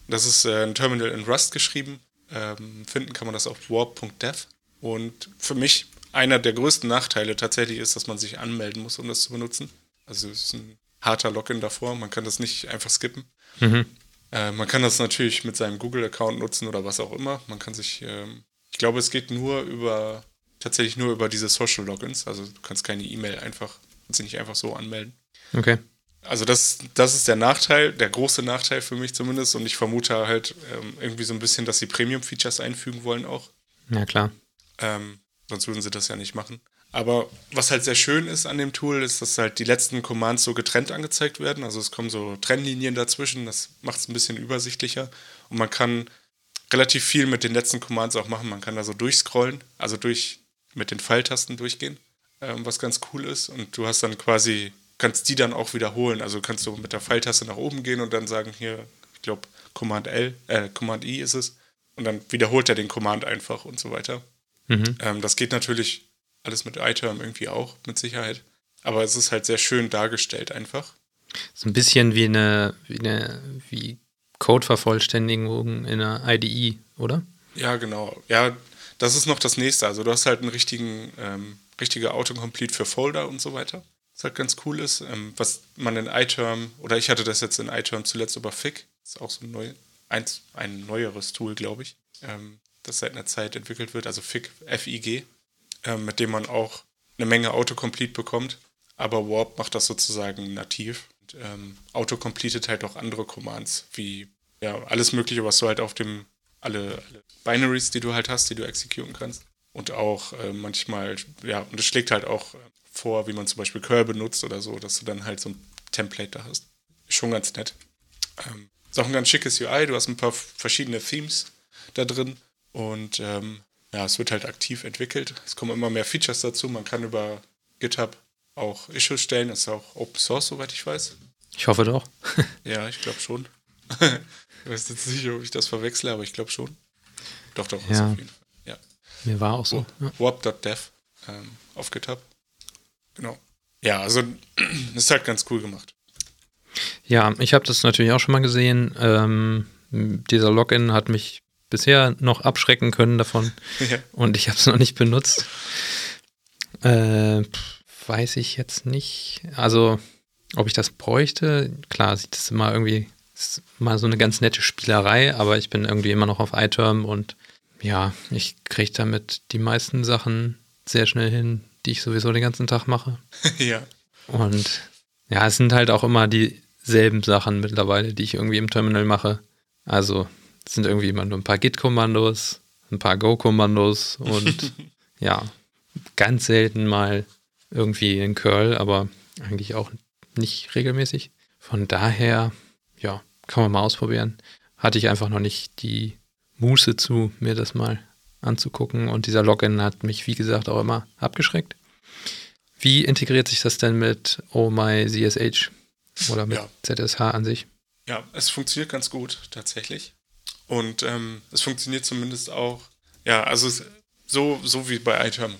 Speaker 2: Das ist äh, ein Terminal in Rust geschrieben. Ähm, finden kann man das auf warp.dev. Und für mich einer der größten Nachteile tatsächlich ist, dass man sich anmelden muss, um das zu benutzen. Also es ist ein harter Login davor, man kann das nicht einfach skippen. Mhm. Äh, man kann das natürlich mit seinem Google-Account nutzen oder was auch immer. Man kann sich, ähm, ich glaube, es geht nur über, tatsächlich nur über diese Social Logins. Also du kannst keine E-Mail einfach, kannst dich nicht einfach so anmelden.
Speaker 1: Okay.
Speaker 2: Also das, das ist der Nachteil, der große Nachteil für mich zumindest. Und ich vermute halt ähm, irgendwie so ein bisschen, dass sie Premium-Features einfügen wollen auch.
Speaker 1: Ja, klar.
Speaker 2: Ähm, sonst würden sie das ja nicht machen. Aber was halt sehr schön ist an dem Tool, ist, dass halt die letzten Commands so getrennt angezeigt werden. Also es kommen so Trennlinien dazwischen, das macht es ein bisschen übersichtlicher. Und man kann relativ viel mit den letzten Commands auch machen. Man kann da so durchscrollen, also durch mit den Pfeiltasten durchgehen, ähm, was ganz cool ist. Und du hast dann quasi kannst die dann auch wiederholen. Also kannst du mit der Pfeiltaste nach oben gehen und dann sagen, hier, ich glaube, Command L, äh, Command I ist es. Und dann wiederholt er den Command einfach und so weiter. Mhm. Ähm, das geht natürlich alles mit iTerm irgendwie auch, mit Sicherheit. Aber es ist halt sehr schön dargestellt einfach.
Speaker 1: So ein bisschen wie eine, wie eine, wie Code-Vervollständigung in einer IDE, oder?
Speaker 2: Ja, genau. Ja, das ist noch das nächste. Also du hast halt einen richtigen, ähm, richtige Autocomplete für Folder und so weiter was halt ganz cool ist, ähm, was man in iTerm, oder ich hatte das jetzt in iTerm zuletzt über FIG, ist auch so ein, neu, ein, ein neueres Tool, glaube ich, ähm, das seit einer Zeit entwickelt wird, also FIG, F-I-G, ähm, mit dem man auch eine Menge Autocomplete bekommt, aber Warp macht das sozusagen nativ. Und, ähm, Autocompletet halt auch andere Commands, wie ja, alles Mögliche, was du halt auf dem, alle, alle Binaries, die du halt hast, die du exekutieren kannst. Und auch äh, manchmal, ja, und es schlägt halt auch äh, vor, wie man zum Beispiel Curl benutzt oder so, dass du dann halt so ein Template da hast. Schon ganz nett. Ähm, ist auch ein ganz schickes UI, du hast ein paar verschiedene Themes da drin und ähm, ja, es wird halt aktiv entwickelt. Es kommen immer mehr Features dazu. Man kann über GitHub auch Issues stellen. Das ist auch Open Source, soweit ich weiß.
Speaker 1: Ich hoffe doch.
Speaker 2: ja, ich glaube schon. ich weiß jetzt nicht, ob ich das verwechsle, aber ich glaube schon. Doch, doch,
Speaker 1: ja. auf jeden Fall. Ja. Mir war auch so.
Speaker 2: Warp.dev ähm, auf GitHub. Genau. Ja, also ist halt ganz cool gemacht.
Speaker 1: Ja, ich habe das natürlich auch schon mal gesehen. Ähm, dieser Login hat mich bisher noch abschrecken können davon ja. und ich habe es noch nicht benutzt. Äh, weiß ich jetzt nicht. Also, ob ich das bräuchte, klar, sieht das immer irgendwie, ist mal so eine ganz nette Spielerei, aber ich bin irgendwie immer noch auf iTerm und ja, ich kriege damit die meisten Sachen sehr schnell hin, die ich sowieso den ganzen Tag mache.
Speaker 2: ja.
Speaker 1: Und ja, es sind halt auch immer dieselben Sachen mittlerweile, die ich irgendwie im Terminal mache. Also es sind irgendwie immer nur ein paar Git-Kommandos, ein paar Go-Kommandos und ja, ganz selten mal irgendwie in Curl, aber eigentlich auch nicht regelmäßig. Von daher, ja, kann man mal ausprobieren. Hatte ich einfach noch nicht die Muße zu, mir das mal anzugucken. Und dieser Login hat mich, wie gesagt, auch immer abgeschreckt. Wie integriert sich das denn mit Oh My ZSH oder mit ja. ZSH an sich?
Speaker 2: Ja, es funktioniert ganz gut tatsächlich. Und ähm, es funktioniert zumindest auch, ja, also so, so wie bei iTerm.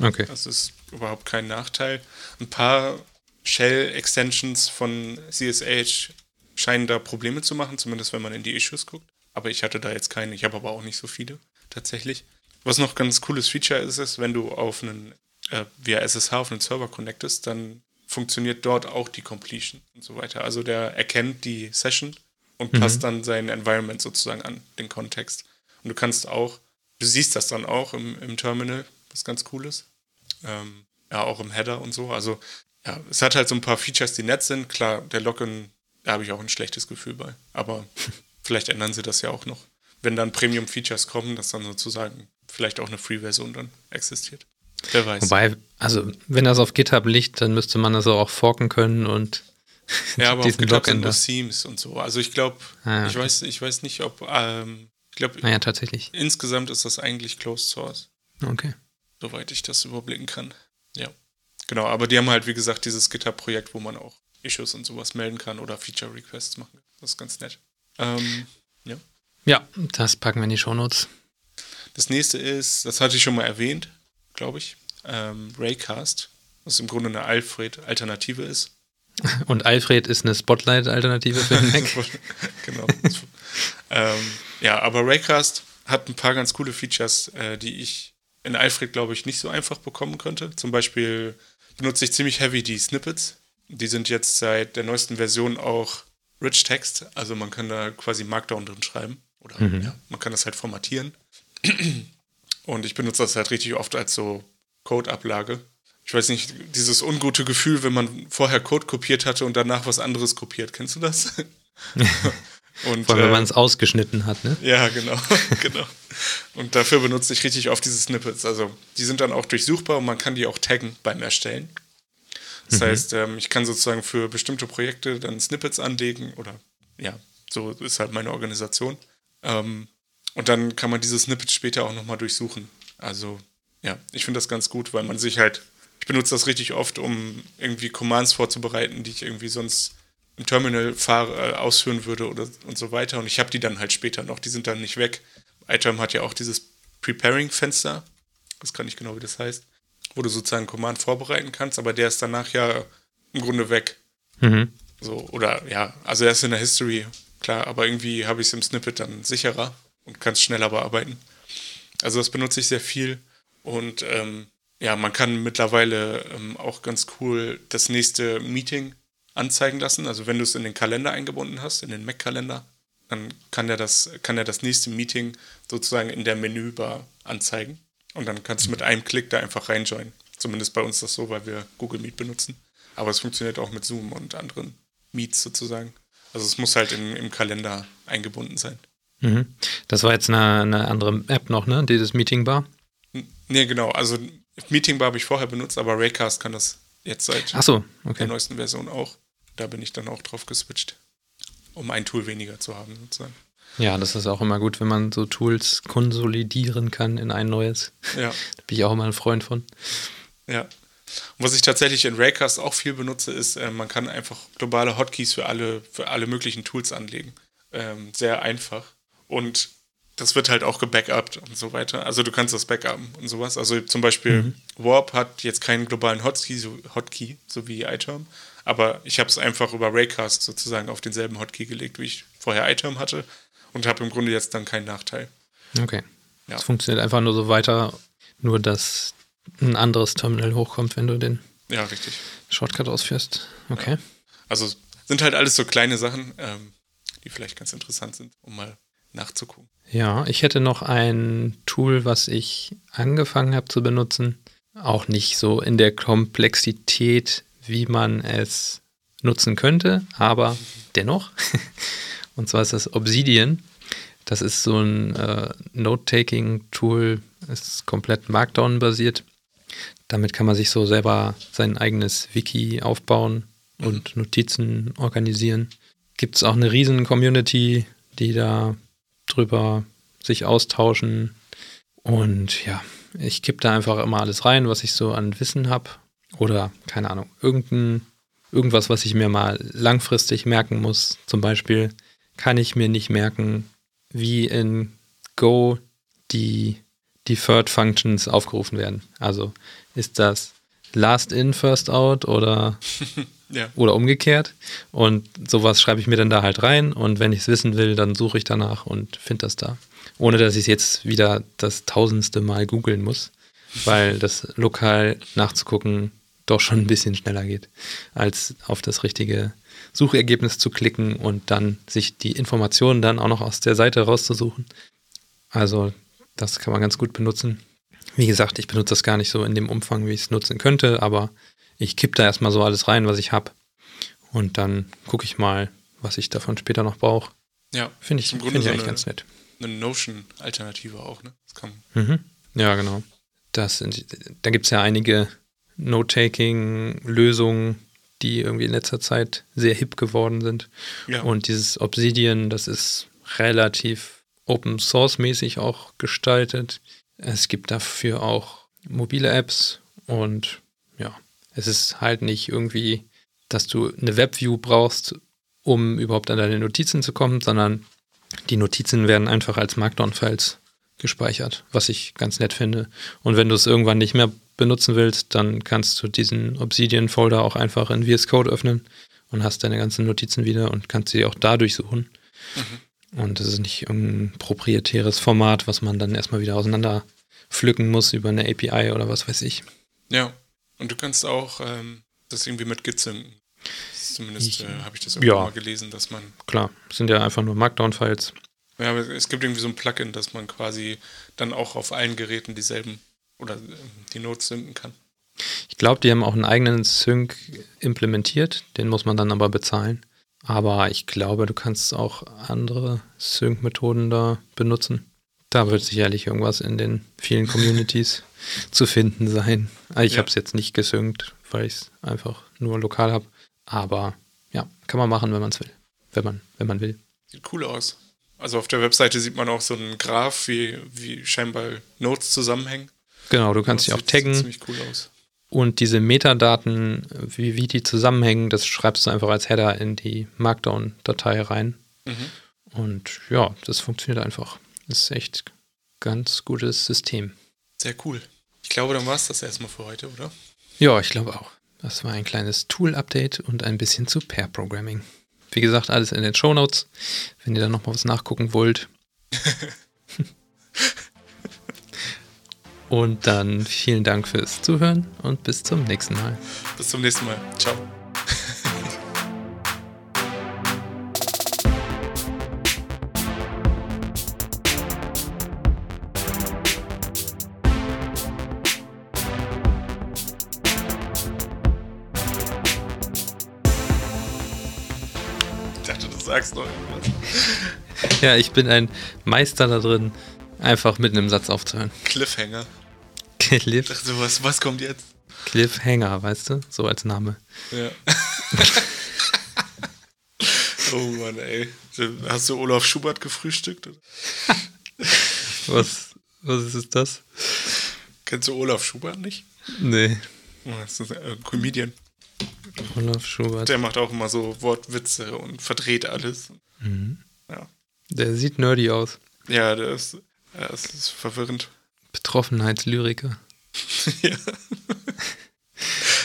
Speaker 1: Okay.
Speaker 2: Das ist überhaupt kein Nachteil. Ein paar Shell-Extensions von CSH scheinen da Probleme zu machen, zumindest wenn man in die Issues guckt. Aber ich hatte da jetzt keine, ich habe aber auch nicht so viele tatsächlich. Was noch ganz cooles Feature ist, ist, wenn du auf einen äh, via SSH auf einen Server connectest, dann funktioniert dort auch die Completion und so weiter. Also der erkennt die Session und mhm. passt dann sein Environment sozusagen an, den Kontext. Und du kannst auch, du siehst das dann auch im, im Terminal, was ganz cool ist. Ähm, ja, auch im Header und so. Also ja, es hat halt so ein paar Features, die nett sind. Klar, der Login, da habe ich auch ein schlechtes Gefühl bei. Aber vielleicht ändern sie das ja auch noch. Wenn dann Premium-Features kommen, dass dann sozusagen vielleicht auch eine Free-Version dann existiert. Wer weiß.
Speaker 1: Wobei, also wenn das auf GitHub liegt, dann müsste man das auch forken können und
Speaker 2: ja, aber auf GitHub sind nur Themes und so. Also ich glaube, ah, okay. ich weiß, ich weiß nicht, ob ähm, ich glaube,
Speaker 1: naja, tatsächlich.
Speaker 2: Insgesamt ist das eigentlich Closed Source.
Speaker 1: Okay.
Speaker 2: Soweit ich das überblicken kann. Ja. Genau, aber die haben halt, wie gesagt, dieses GitHub-Projekt, wo man auch Issues und sowas melden kann oder Feature-Requests machen. Das ist ganz nett. Ähm, ja.
Speaker 1: Ja, das packen wir in die Shownotes.
Speaker 2: Das nächste ist, das hatte ich schon mal erwähnt, glaube ich, ähm, Raycast, was im Grunde eine Alfred-Alternative ist.
Speaker 1: Und Alfred ist eine Spotlight-Alternative für den Mac.
Speaker 2: genau. ähm, ja, aber Raycast hat ein paar ganz coole Features, äh, die ich in Alfred, glaube ich, nicht so einfach bekommen könnte. Zum Beispiel benutze ich ziemlich heavy die Snippets. Die sind jetzt seit der neuesten Version auch Rich Text, also man kann da quasi Markdown drin schreiben. Oder mhm. ja, man kann das halt formatieren. Und ich benutze das halt richtig oft als so Code-Ablage. Ich weiß nicht, dieses ungute Gefühl, wenn man vorher Code kopiert hatte und danach was anderes kopiert. Kennst du das?
Speaker 1: und, Vor allem, wenn äh, man es ausgeschnitten hat, ne?
Speaker 2: Ja, genau, genau. Und dafür benutze ich richtig oft diese Snippets. Also die sind dann auch durchsuchbar und man kann die auch taggen beim Erstellen. Das mhm. heißt, ähm, ich kann sozusagen für bestimmte Projekte dann Snippets anlegen oder ja, so ist halt meine Organisation. Ähm, und dann kann man diese Snippets später auch nochmal durchsuchen. Also ja, ich finde das ganz gut, weil man sich halt, benutze das richtig oft, um irgendwie Commands vorzubereiten, die ich irgendwie sonst im Terminal fahre, äh, ausführen würde oder und so weiter. Und ich habe die dann halt später noch, die sind dann nicht weg. iTerm hat ja auch dieses Preparing-Fenster. Das kann ich genau, wie das heißt wo du sozusagen Command vorbereiten kannst, aber der ist danach ja im Grunde weg. Mhm. So, oder ja, also er ist in der History, klar, aber irgendwie habe ich es im Snippet dann sicherer und kann es schneller bearbeiten. Also das benutze ich sehr viel und ähm, ja, man kann mittlerweile ähm, auch ganz cool das nächste Meeting anzeigen lassen. Also wenn du es in den Kalender eingebunden hast, in den Mac-Kalender, dann kann er das, kann er das nächste Meeting sozusagen in der Menübar anzeigen. Und dann kannst du mit einem Klick da einfach reinjoinen. Zumindest bei uns ist das so, weil wir Google Meet benutzen. Aber es funktioniert auch mit Zoom und anderen Meets sozusagen. Also es muss halt in, im Kalender eingebunden sein.
Speaker 1: Mhm. Das war jetzt eine, eine, andere App noch, ne? Dieses Meeting Bar?
Speaker 2: Nee, genau. Also Meeting habe ich vorher benutzt, aber Raycast kann das jetzt seit
Speaker 1: so, okay.
Speaker 2: der neuesten Version auch. Da bin ich dann auch drauf geswitcht, um ein Tool weniger zu haben sozusagen.
Speaker 1: Ja, das ist auch immer gut, wenn man so Tools konsolidieren kann in ein neues.
Speaker 2: Ja.
Speaker 1: Da bin ich auch immer ein Freund von.
Speaker 2: Ja. Und was ich tatsächlich in Raycast auch viel benutze, ist, äh, man kann einfach globale Hotkeys für alle, für alle möglichen Tools anlegen. Ähm, sehr einfach. Und das wird halt auch gebackupt und so weiter. Also du kannst das backuppen und sowas. Also zum Beispiel mhm. Warp hat jetzt keinen globalen Hotkey, so, Hotkey, so wie iTerm. Aber ich habe es einfach über Raycast sozusagen auf denselben Hotkey gelegt, wie ich vorher iTerm hatte und habe im Grunde jetzt dann keinen Nachteil.
Speaker 1: Okay. Ja. Es funktioniert einfach nur so weiter, nur dass ein anderes Terminal hochkommt, wenn du den
Speaker 2: ja, richtig.
Speaker 1: Shortcut ausführst. Okay. Ja.
Speaker 2: Also sind halt alles so kleine Sachen, ähm, die vielleicht ganz interessant sind, um mal nachzugucken.
Speaker 1: Ja, ich hätte noch ein Tool, was ich angefangen habe zu benutzen. auch nicht so in der Komplexität, wie man es nutzen könnte, aber dennoch. Und zwar ist das Obsidian. Das ist so ein äh, Note-Taking-Tool, ist komplett Markdown-basiert. Damit kann man sich so selber sein eigenes Wiki aufbauen und Notizen organisieren. Gibt es auch eine riesen Community, die da drüber sich austauschen. Und ja, ich kippe da einfach immer alles rein, was ich so an Wissen habe. Oder, keine Ahnung, irgendein, irgendwas, was ich mir mal langfristig merken muss. Zum Beispiel kann ich mir nicht merken, wie in Go die Deferred Functions aufgerufen werden. Also ist das Last in, First out oder, ja. oder umgekehrt. Und sowas schreibe ich mir dann da halt rein. Und wenn ich es wissen will, dann suche ich danach und finde das da ohne dass ich es jetzt wieder das tausendste Mal googeln muss, weil das lokal nachzugucken doch schon ein bisschen schneller geht, als auf das richtige Suchergebnis zu klicken und dann sich die Informationen dann auch noch aus der Seite rauszusuchen. Also das kann man ganz gut benutzen. Wie gesagt, ich benutze das gar nicht so in dem Umfang, wie ich es nutzen könnte, aber ich kippe da erstmal so alles rein, was ich habe. Und dann gucke ich mal, was ich davon später noch brauche.
Speaker 2: Ja.
Speaker 1: Finde ich, find ich eigentlich ganz nett
Speaker 2: eine Notion-Alternative auch, ne?
Speaker 1: Mhm. Ja, genau. Das sind, da gibt es ja einige Note-Taking-Lösungen, die irgendwie in letzter Zeit sehr hip geworden sind. Ja. Und dieses Obsidian, das ist relativ Open Source-mäßig auch gestaltet. Es gibt dafür auch mobile Apps und ja, es ist halt nicht irgendwie, dass du eine Webview brauchst, um überhaupt an deine Notizen zu kommen, sondern die Notizen werden einfach als Markdown-Files gespeichert, was ich ganz nett finde. Und wenn du es irgendwann nicht mehr benutzen willst, dann kannst du diesen Obsidian-Folder auch einfach in VS Code öffnen und hast deine ganzen Notizen wieder und kannst sie auch da durchsuchen. Mhm. Und das ist nicht irgendein proprietäres Format, was man dann erstmal wieder auseinander pflücken muss über eine API oder was weiß ich.
Speaker 2: Ja, und du kannst auch ähm, das irgendwie mit Git synken. Zumindest äh, habe ich das irgendwann ja, mal gelesen, dass man.
Speaker 1: Klar, sind ja einfach nur Markdown-Files.
Speaker 2: Ja, aber es gibt irgendwie so ein Plugin, dass man quasi dann auch auf allen Geräten dieselben oder äh, die Notes synken kann.
Speaker 1: Ich glaube, die haben auch einen eigenen Sync implementiert, den muss man dann aber bezahlen. Aber ich glaube, du kannst auch andere Sync-Methoden da benutzen. Da wird sicherlich irgendwas in den vielen Communities zu finden sein. Ich ja. habe es jetzt nicht gesynkt, weil ich es einfach nur lokal habe. Aber ja, kann man machen, wenn man es will. Wenn man, wenn man will.
Speaker 2: Sieht cool aus. Also auf der Webseite sieht man auch so einen Graph, wie, wie scheinbar Notes zusammenhängen.
Speaker 1: Genau, du kannst sie auch taggen.
Speaker 2: Sieht ziemlich cool aus.
Speaker 1: Und diese Metadaten, wie, wie die zusammenhängen, das schreibst du einfach als Header in die Markdown-Datei rein. Mhm. Und ja, das funktioniert einfach. Das ist echt ganz gutes System.
Speaker 2: Sehr cool. Ich glaube, dann war es das erstmal für heute, oder?
Speaker 1: Ja, ich glaube auch. Das war ein kleines Tool-Update und ein bisschen zu Pair-Programming. Wie gesagt, alles in den Show Notes, wenn ihr da nochmal was nachgucken wollt. und dann vielen Dank fürs Zuhören und bis zum nächsten Mal.
Speaker 2: Bis zum nächsten Mal. Ciao. sagst noch irgendwas.
Speaker 1: Ja, ich bin ein Meister da drin, einfach mitten im Satz aufzuhören.
Speaker 2: Cliffhanger.
Speaker 1: Cliff. Ich
Speaker 2: dachte, was, was kommt jetzt?
Speaker 1: Cliffhanger, weißt du? So als Name.
Speaker 2: Ja. oh Mann, ey. Hast du Olaf Schubert gefrühstückt?
Speaker 1: was, was ist das?
Speaker 2: Kennst du Olaf Schubert nicht?
Speaker 1: Nee.
Speaker 2: Oh, das ist ein Comedian.
Speaker 1: Olaf Schubert.
Speaker 2: Der macht auch immer so Wortwitze und verdreht alles.
Speaker 1: Mhm. Ja. Der sieht nerdy aus.
Speaker 2: Ja, der ist, ja, das ist verwirrend.
Speaker 1: Betroffenheitslyriker.
Speaker 2: ja.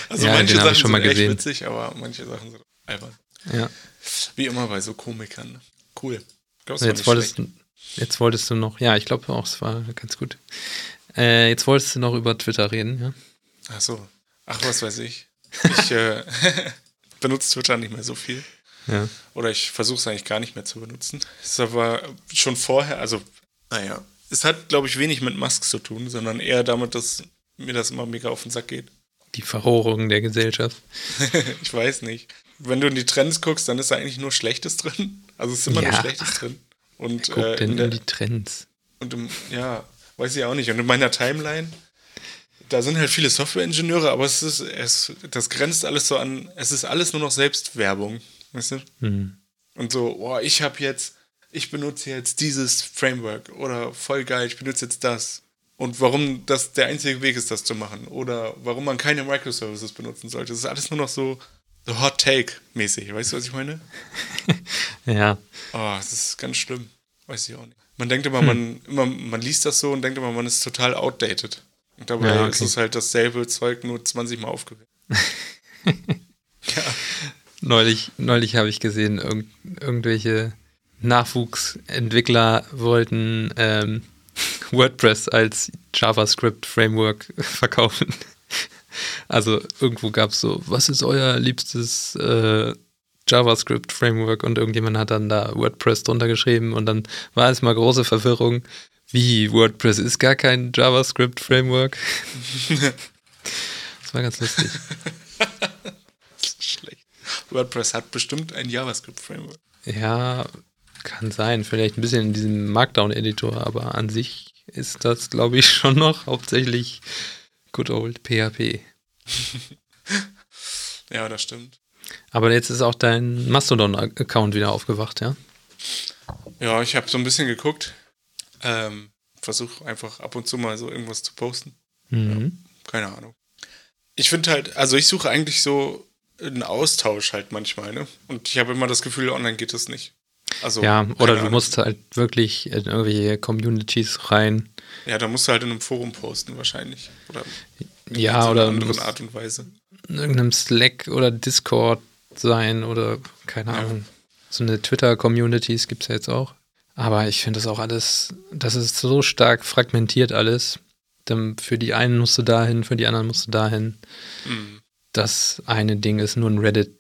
Speaker 2: Also
Speaker 1: ja,
Speaker 2: manche Sachen
Speaker 1: schon mal
Speaker 2: sind
Speaker 1: gesehen.
Speaker 2: echt witzig, aber manche Sachen sind albern.
Speaker 1: Ja.
Speaker 2: Wie immer bei so Komikern. Cool.
Speaker 1: Glaub, jetzt, wolltest du, jetzt wolltest du noch, ja, ich glaube auch, es war ganz gut. Äh, jetzt wolltest du noch über Twitter reden, ja?
Speaker 2: Ach so. Ach, was weiß ich. Ich äh, benutze Twitter nicht mehr so viel.
Speaker 1: Ja.
Speaker 2: Oder ich versuche es eigentlich gar nicht mehr zu benutzen. Es aber schon vorher, also, naja, es hat, glaube ich, wenig mit Musk zu tun, sondern eher damit, dass mir das immer mega auf den Sack geht.
Speaker 1: Die Verrohrung der Gesellschaft.
Speaker 2: ich weiß nicht. Wenn du in die Trends guckst, dann ist da eigentlich nur Schlechtes drin. Also es ist immer ja. nur Schlechtes drin. Und,
Speaker 1: Guck äh, in, der, in die Trends.
Speaker 2: Und im, ja, weiß ich auch nicht. Und in meiner Timeline, da sind halt viele Software-Ingenieure, aber es ist, es, das grenzt alles so an, es ist alles nur noch Selbstwerbung. Weißt du? Mhm. Und so, oh, ich habe jetzt, ich benutze jetzt dieses Framework oder voll geil, ich benutze jetzt das. Und warum das der einzige Weg ist, das zu machen. Oder warum man keine Microservices benutzen sollte. Das ist alles nur noch so, so Hot Take-mäßig. Weißt du, was ich meine?
Speaker 1: ja.
Speaker 2: Oh, das ist ganz schlimm. Weiß ich auch nicht. Man denkt immer, hm. man, immer, man liest das so und denkt immer, man ist total outdated. Und dabei ja, okay. ist es halt dasselbe Zeug nur 20 Mal aufgewählt.
Speaker 1: ja. Neulich, neulich habe ich gesehen, irg irgendwelche Nachwuchsentwickler wollten ähm, WordPress als JavaScript-Framework verkaufen. Also irgendwo gab es so, was ist euer liebstes äh, JavaScript-Framework? Und irgendjemand hat dann da WordPress drunter geschrieben und dann war es mal große Verwirrung. Wie, WordPress ist gar kein JavaScript-Framework? das war ganz lustig.
Speaker 2: Schlecht. WordPress hat bestimmt ein JavaScript-Framework.
Speaker 1: Ja, kann sein. Vielleicht ein bisschen in diesem Markdown-Editor, aber an sich ist das, glaube ich, schon noch hauptsächlich good old PHP.
Speaker 2: ja, das stimmt.
Speaker 1: Aber jetzt ist auch dein Mastodon-Account wieder aufgewacht, ja?
Speaker 2: Ja, ich habe so ein bisschen geguckt. Ähm, Versuche einfach ab und zu mal so irgendwas zu posten. Mhm. Ja, keine Ahnung. Ich finde halt, also ich suche eigentlich so einen Austausch halt manchmal, ne? Und ich habe immer das Gefühl, online geht das nicht.
Speaker 1: Also, ja, oder du musst halt wirklich in irgendwelche Communities rein.
Speaker 2: Ja, da musst du halt in einem Forum posten wahrscheinlich. Oder
Speaker 1: ja, oder
Speaker 2: in einer anderen Art und Weise.
Speaker 1: In irgendeinem Slack oder Discord sein oder keine ja. Ahnung. So eine Twitter-Communities gibt es ja jetzt auch. Aber ich finde das auch alles, das ist so stark fragmentiert alles. Dann für die einen musst du dahin, für die anderen musst du dahin. Mhm. Das eine Ding ist nur ein Reddit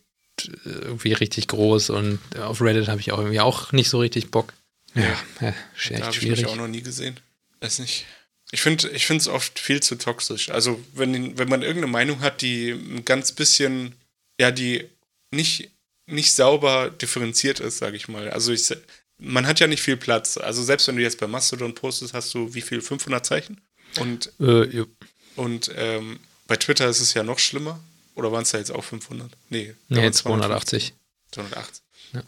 Speaker 1: irgendwie richtig groß und auf Reddit habe ich auch irgendwie auch nicht so richtig Bock.
Speaker 2: Ja, ja, ja echt habe ich auch noch nie gesehen. Weiß nicht. Ich finde ich es oft viel zu toxisch. Also, wenn, wenn man irgendeine Meinung hat, die ein ganz bisschen, ja, die nicht, nicht sauber differenziert ist, sage ich mal. Also, ich, man hat ja nicht viel Platz. Also, selbst wenn du jetzt bei Mastodon postest, hast du wie viel? 500 Zeichen? Und,
Speaker 1: äh, ja.
Speaker 2: und ähm, bei Twitter ist es ja noch schlimmer. Oder waren es da jetzt auch 500? Nee,
Speaker 1: nee 280.
Speaker 2: 280. Ja.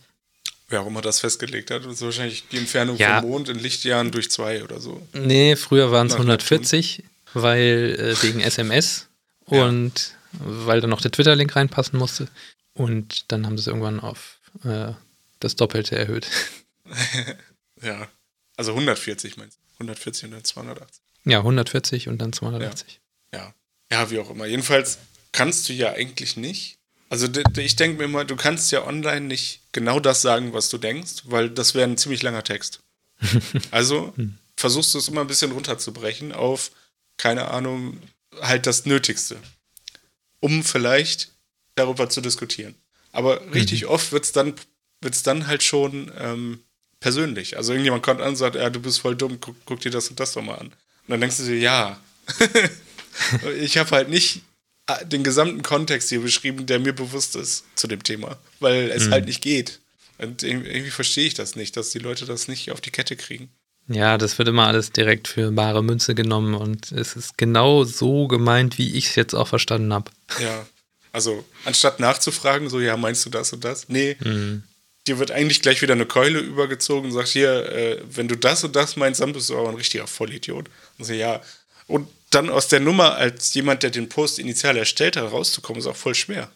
Speaker 2: Wer auch immer das festgelegt hat, das ist wahrscheinlich die Entfernung ja. vom Mond in Lichtjahren durch zwei oder so.
Speaker 1: Nee, früher waren es 140, weil äh, wegen SMS und ja. weil da noch der Twitter-Link reinpassen musste. Und dann haben sie es irgendwann auf äh, das Doppelte erhöht.
Speaker 2: ja, also 140 meinst du? 140 und dann 280.
Speaker 1: Ja, 140 und dann 280.
Speaker 2: Ja, ja. ja wie auch immer. Jedenfalls kannst du ja eigentlich nicht. Also ich denke mir immer, du kannst ja online nicht genau das sagen, was du denkst, weil das wäre ein ziemlich langer Text. Also hm. versuchst du es immer ein bisschen runterzubrechen auf, keine Ahnung, halt das Nötigste. Um vielleicht darüber zu diskutieren. Aber richtig mhm. oft wird es dann, wird's dann halt schon ähm, persönlich. Also irgendjemand kommt an und sagt, ja, du bist voll dumm, guck, guck dir das und das doch mal an. Und dann denkst du dir, ja. ich habe halt nicht den gesamten Kontext hier beschrieben, der mir bewusst ist zu dem Thema, weil es mhm. halt nicht geht. Und irgendwie verstehe ich das nicht, dass die Leute das nicht auf die Kette kriegen.
Speaker 1: Ja, das wird immer alles direkt für bare Münze genommen und es ist genau so gemeint, wie ich es jetzt auch verstanden habe.
Speaker 2: Ja, also anstatt nachzufragen, so, ja, meinst du das und das? Nee, mhm. dir wird eigentlich gleich wieder eine Keule übergezogen und sagt, hier, äh, wenn du das und das meinst, dann bist du aber ein richtiger Vollidiot. Und so, ja, und dann aus der Nummer als jemand, der den Post initial erstellt hat, rauszukommen, ist auch voll schwer.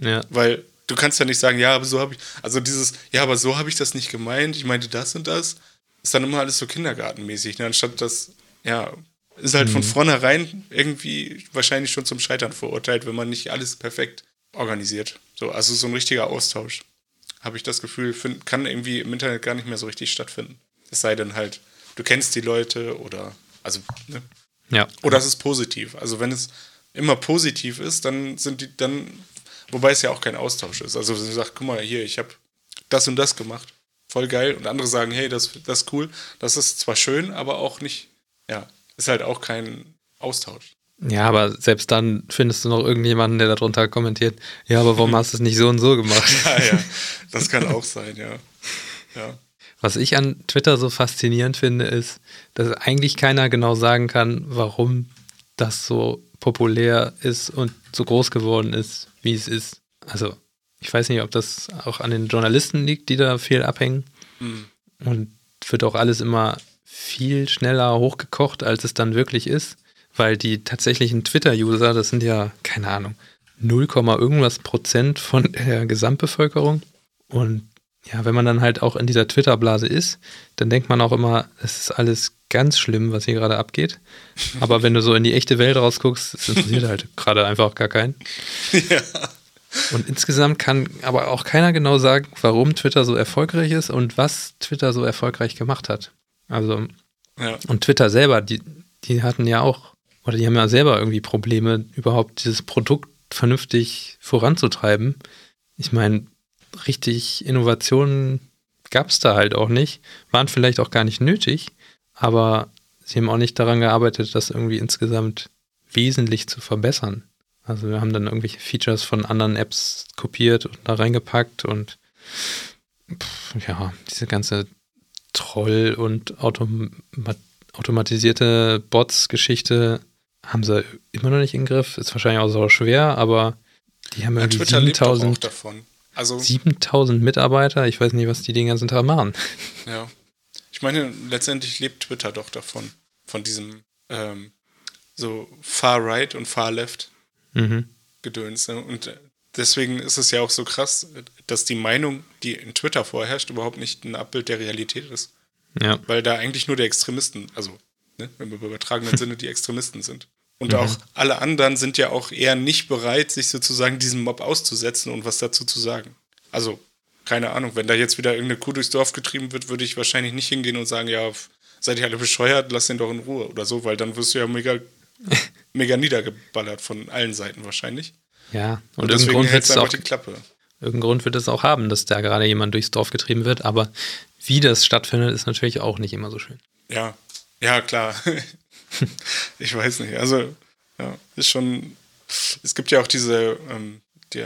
Speaker 1: Ja.
Speaker 2: Weil du kannst ja nicht sagen, ja, aber so habe ich, also dieses, ja, aber so habe ich das nicht gemeint, ich meinte das und das, ist dann immer alles so kindergartenmäßig, ne? anstatt das, ja, ist halt mhm. von vornherein irgendwie wahrscheinlich schon zum Scheitern verurteilt, wenn man nicht alles perfekt organisiert. So, also so ein richtiger Austausch, habe ich das Gefühl, find, kann irgendwie im Internet gar nicht mehr so richtig stattfinden. Es sei denn halt, du kennst die Leute oder, also, ne?
Speaker 1: Ja.
Speaker 2: Oder es ist positiv. Also wenn es immer positiv ist, dann sind die dann, wobei es ja auch kein Austausch ist. Also wenn du sagst, guck mal, hier, ich habe das und das gemacht, voll geil. Und andere sagen, hey, das, das ist cool. Das ist zwar schön, aber auch nicht, ja, ist halt auch kein Austausch.
Speaker 1: Ja, aber selbst dann findest du noch irgendjemanden, der darunter kommentiert, ja, aber warum hast du es nicht so und so gemacht?
Speaker 2: ja, ja, das kann auch sein, ja. ja.
Speaker 1: Was ich an Twitter so faszinierend finde, ist, dass eigentlich keiner genau sagen kann, warum das so populär ist und so groß geworden ist, wie es ist. Also, ich weiß nicht, ob das auch an den Journalisten liegt, die da viel abhängen. Mhm. Und wird auch alles immer viel schneller hochgekocht, als es dann wirklich ist weil die tatsächlichen Twitter-User, das sind ja, keine Ahnung, 0, irgendwas Prozent von der Gesamtbevölkerung. Und ja, wenn man dann halt auch in dieser Twitter-Blase ist, dann denkt man auch immer, es ist alles ganz schlimm, was hier gerade abgeht. Aber wenn du so in die echte Welt rausguckst, das interessiert halt gerade einfach gar keinen. Ja. Und insgesamt kann aber auch keiner genau sagen, warum Twitter so erfolgreich ist und was Twitter so erfolgreich gemacht hat. Also, ja. und Twitter selber, die, die hatten ja auch oder die haben ja selber irgendwie Probleme, überhaupt dieses Produkt vernünftig voranzutreiben. Ich meine, richtig Innovationen gab es da halt auch nicht, waren vielleicht auch gar nicht nötig, aber sie haben auch nicht daran gearbeitet, das irgendwie insgesamt wesentlich zu verbessern. Also wir haben dann irgendwelche Features von anderen Apps kopiert und da reingepackt und pff, ja, diese ganze Troll- und Automat automatisierte Bots-Geschichte haben sie immer noch nicht in Griff. Ist wahrscheinlich auch so schwer, aber die haben ja, irgendwie 7000, also, 7000 Mitarbeiter. Ich weiß nicht, was die den ganzen Tag machen.
Speaker 2: Ja. Ich meine, letztendlich lebt Twitter doch davon. Von diesem ähm, so Far Right und Far Left mhm. Gedöns. Ne? Und deswegen ist es ja auch so krass, dass die Meinung, die in Twitter vorherrscht, überhaupt nicht ein Abbild der Realität ist. Ja. Weil da eigentlich nur die Extremisten, also ne, im übertragenen Sinne die Extremisten sind. Und mhm. auch alle anderen sind ja auch eher nicht bereit, sich sozusagen diesem Mob auszusetzen und was dazu zu sagen. Also, keine Ahnung, wenn da jetzt wieder irgendeine Kuh durchs Dorf getrieben wird, würde ich wahrscheinlich nicht hingehen und sagen, ja, seid ihr alle bescheuert, lasst den doch in Ruhe oder so, weil dann wirst du ja mega, mega niedergeballert von allen Seiten wahrscheinlich.
Speaker 1: Ja, und, und deswegen hältst du einfach die Klappe. Irgendeinen Grund wird es auch haben, dass da gerade jemand durchs Dorf getrieben wird, aber wie das stattfindet, ist natürlich auch nicht immer so schön.
Speaker 2: Ja, ja, klar. ich weiß nicht. Also, ja, ist schon. Es gibt ja auch diese. Ähm, die,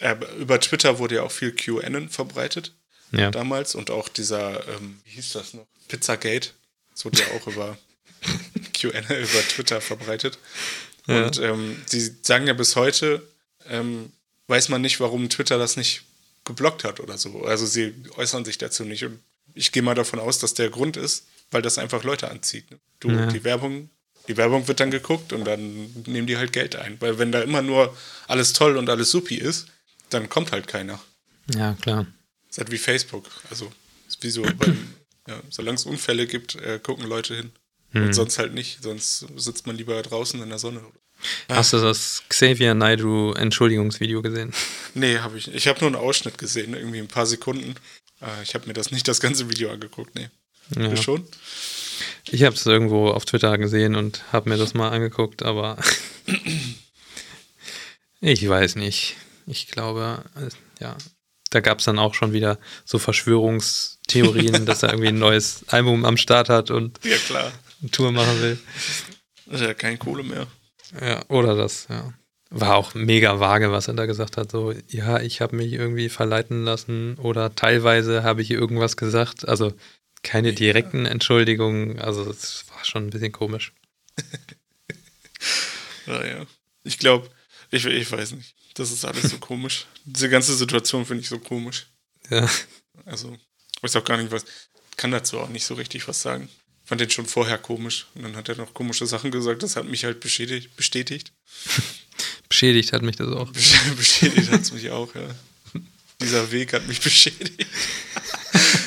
Speaker 2: äh, über Twitter wurde ja auch viel QAnon verbreitet. Ja. Damals. Und auch dieser. Ähm, wie hieß das noch? Pizzagate. Das wurde ja auch über QAnon über Twitter verbreitet. Ja. Und ähm, sie sagen ja bis heute, ähm, weiß man nicht, warum Twitter das nicht geblockt hat oder so. Also sie äußern sich dazu nicht. Und ich gehe mal davon aus, dass der Grund ist, weil das einfach Leute anzieht. Ne? Du, ja. die Werbung, die Werbung wird dann geguckt und dann nehmen die halt Geld ein. Weil wenn da immer nur alles toll und alles supi ist, dann kommt halt keiner.
Speaker 1: Ja, klar.
Speaker 2: ist halt wie Facebook. Also, ist wie so, beim, ja, solange es Unfälle gibt, äh, gucken Leute hin. Hm. Und sonst halt nicht. Sonst sitzt man lieber draußen in der Sonne.
Speaker 1: Hast du das Xavier Naidu Entschuldigungsvideo gesehen?
Speaker 2: Nee, habe ich. Ich habe nur einen Ausschnitt gesehen, irgendwie ein paar Sekunden. Äh, ich habe mir das nicht das ganze Video angeguckt, nee. Ja. Du schon?
Speaker 1: Ich habe es irgendwo auf Twitter gesehen und habe mir das mal angeguckt, aber ich weiß nicht. Ich glaube, ja, da gab es dann auch schon wieder so Verschwörungstheorien, dass er irgendwie ein neues Album am Start hat und
Speaker 2: ja, klar.
Speaker 1: eine Tour machen will.
Speaker 2: Das ist ja keine Kohle mehr.
Speaker 1: Ja, oder das, ja. War auch mega vage, was er da gesagt hat. So, ja, ich habe mich irgendwie verleiten lassen oder teilweise habe ich irgendwas gesagt. Also keine direkten Entschuldigungen, also es war schon ein bisschen komisch.
Speaker 2: naja. Ich glaube, ich, ich weiß nicht. Das ist alles so komisch. Diese ganze Situation finde ich so komisch.
Speaker 1: Ja.
Speaker 2: Also, ich weiß auch gar nicht, was. Kann dazu auch nicht so richtig was sagen. Fand den schon vorher komisch. Und dann hat er noch komische Sachen gesagt. Das hat mich halt beschädigt. Bestätigt.
Speaker 1: beschädigt hat mich das auch.
Speaker 2: beschädigt hat es mich auch, ja. Dieser Weg hat mich beschädigt.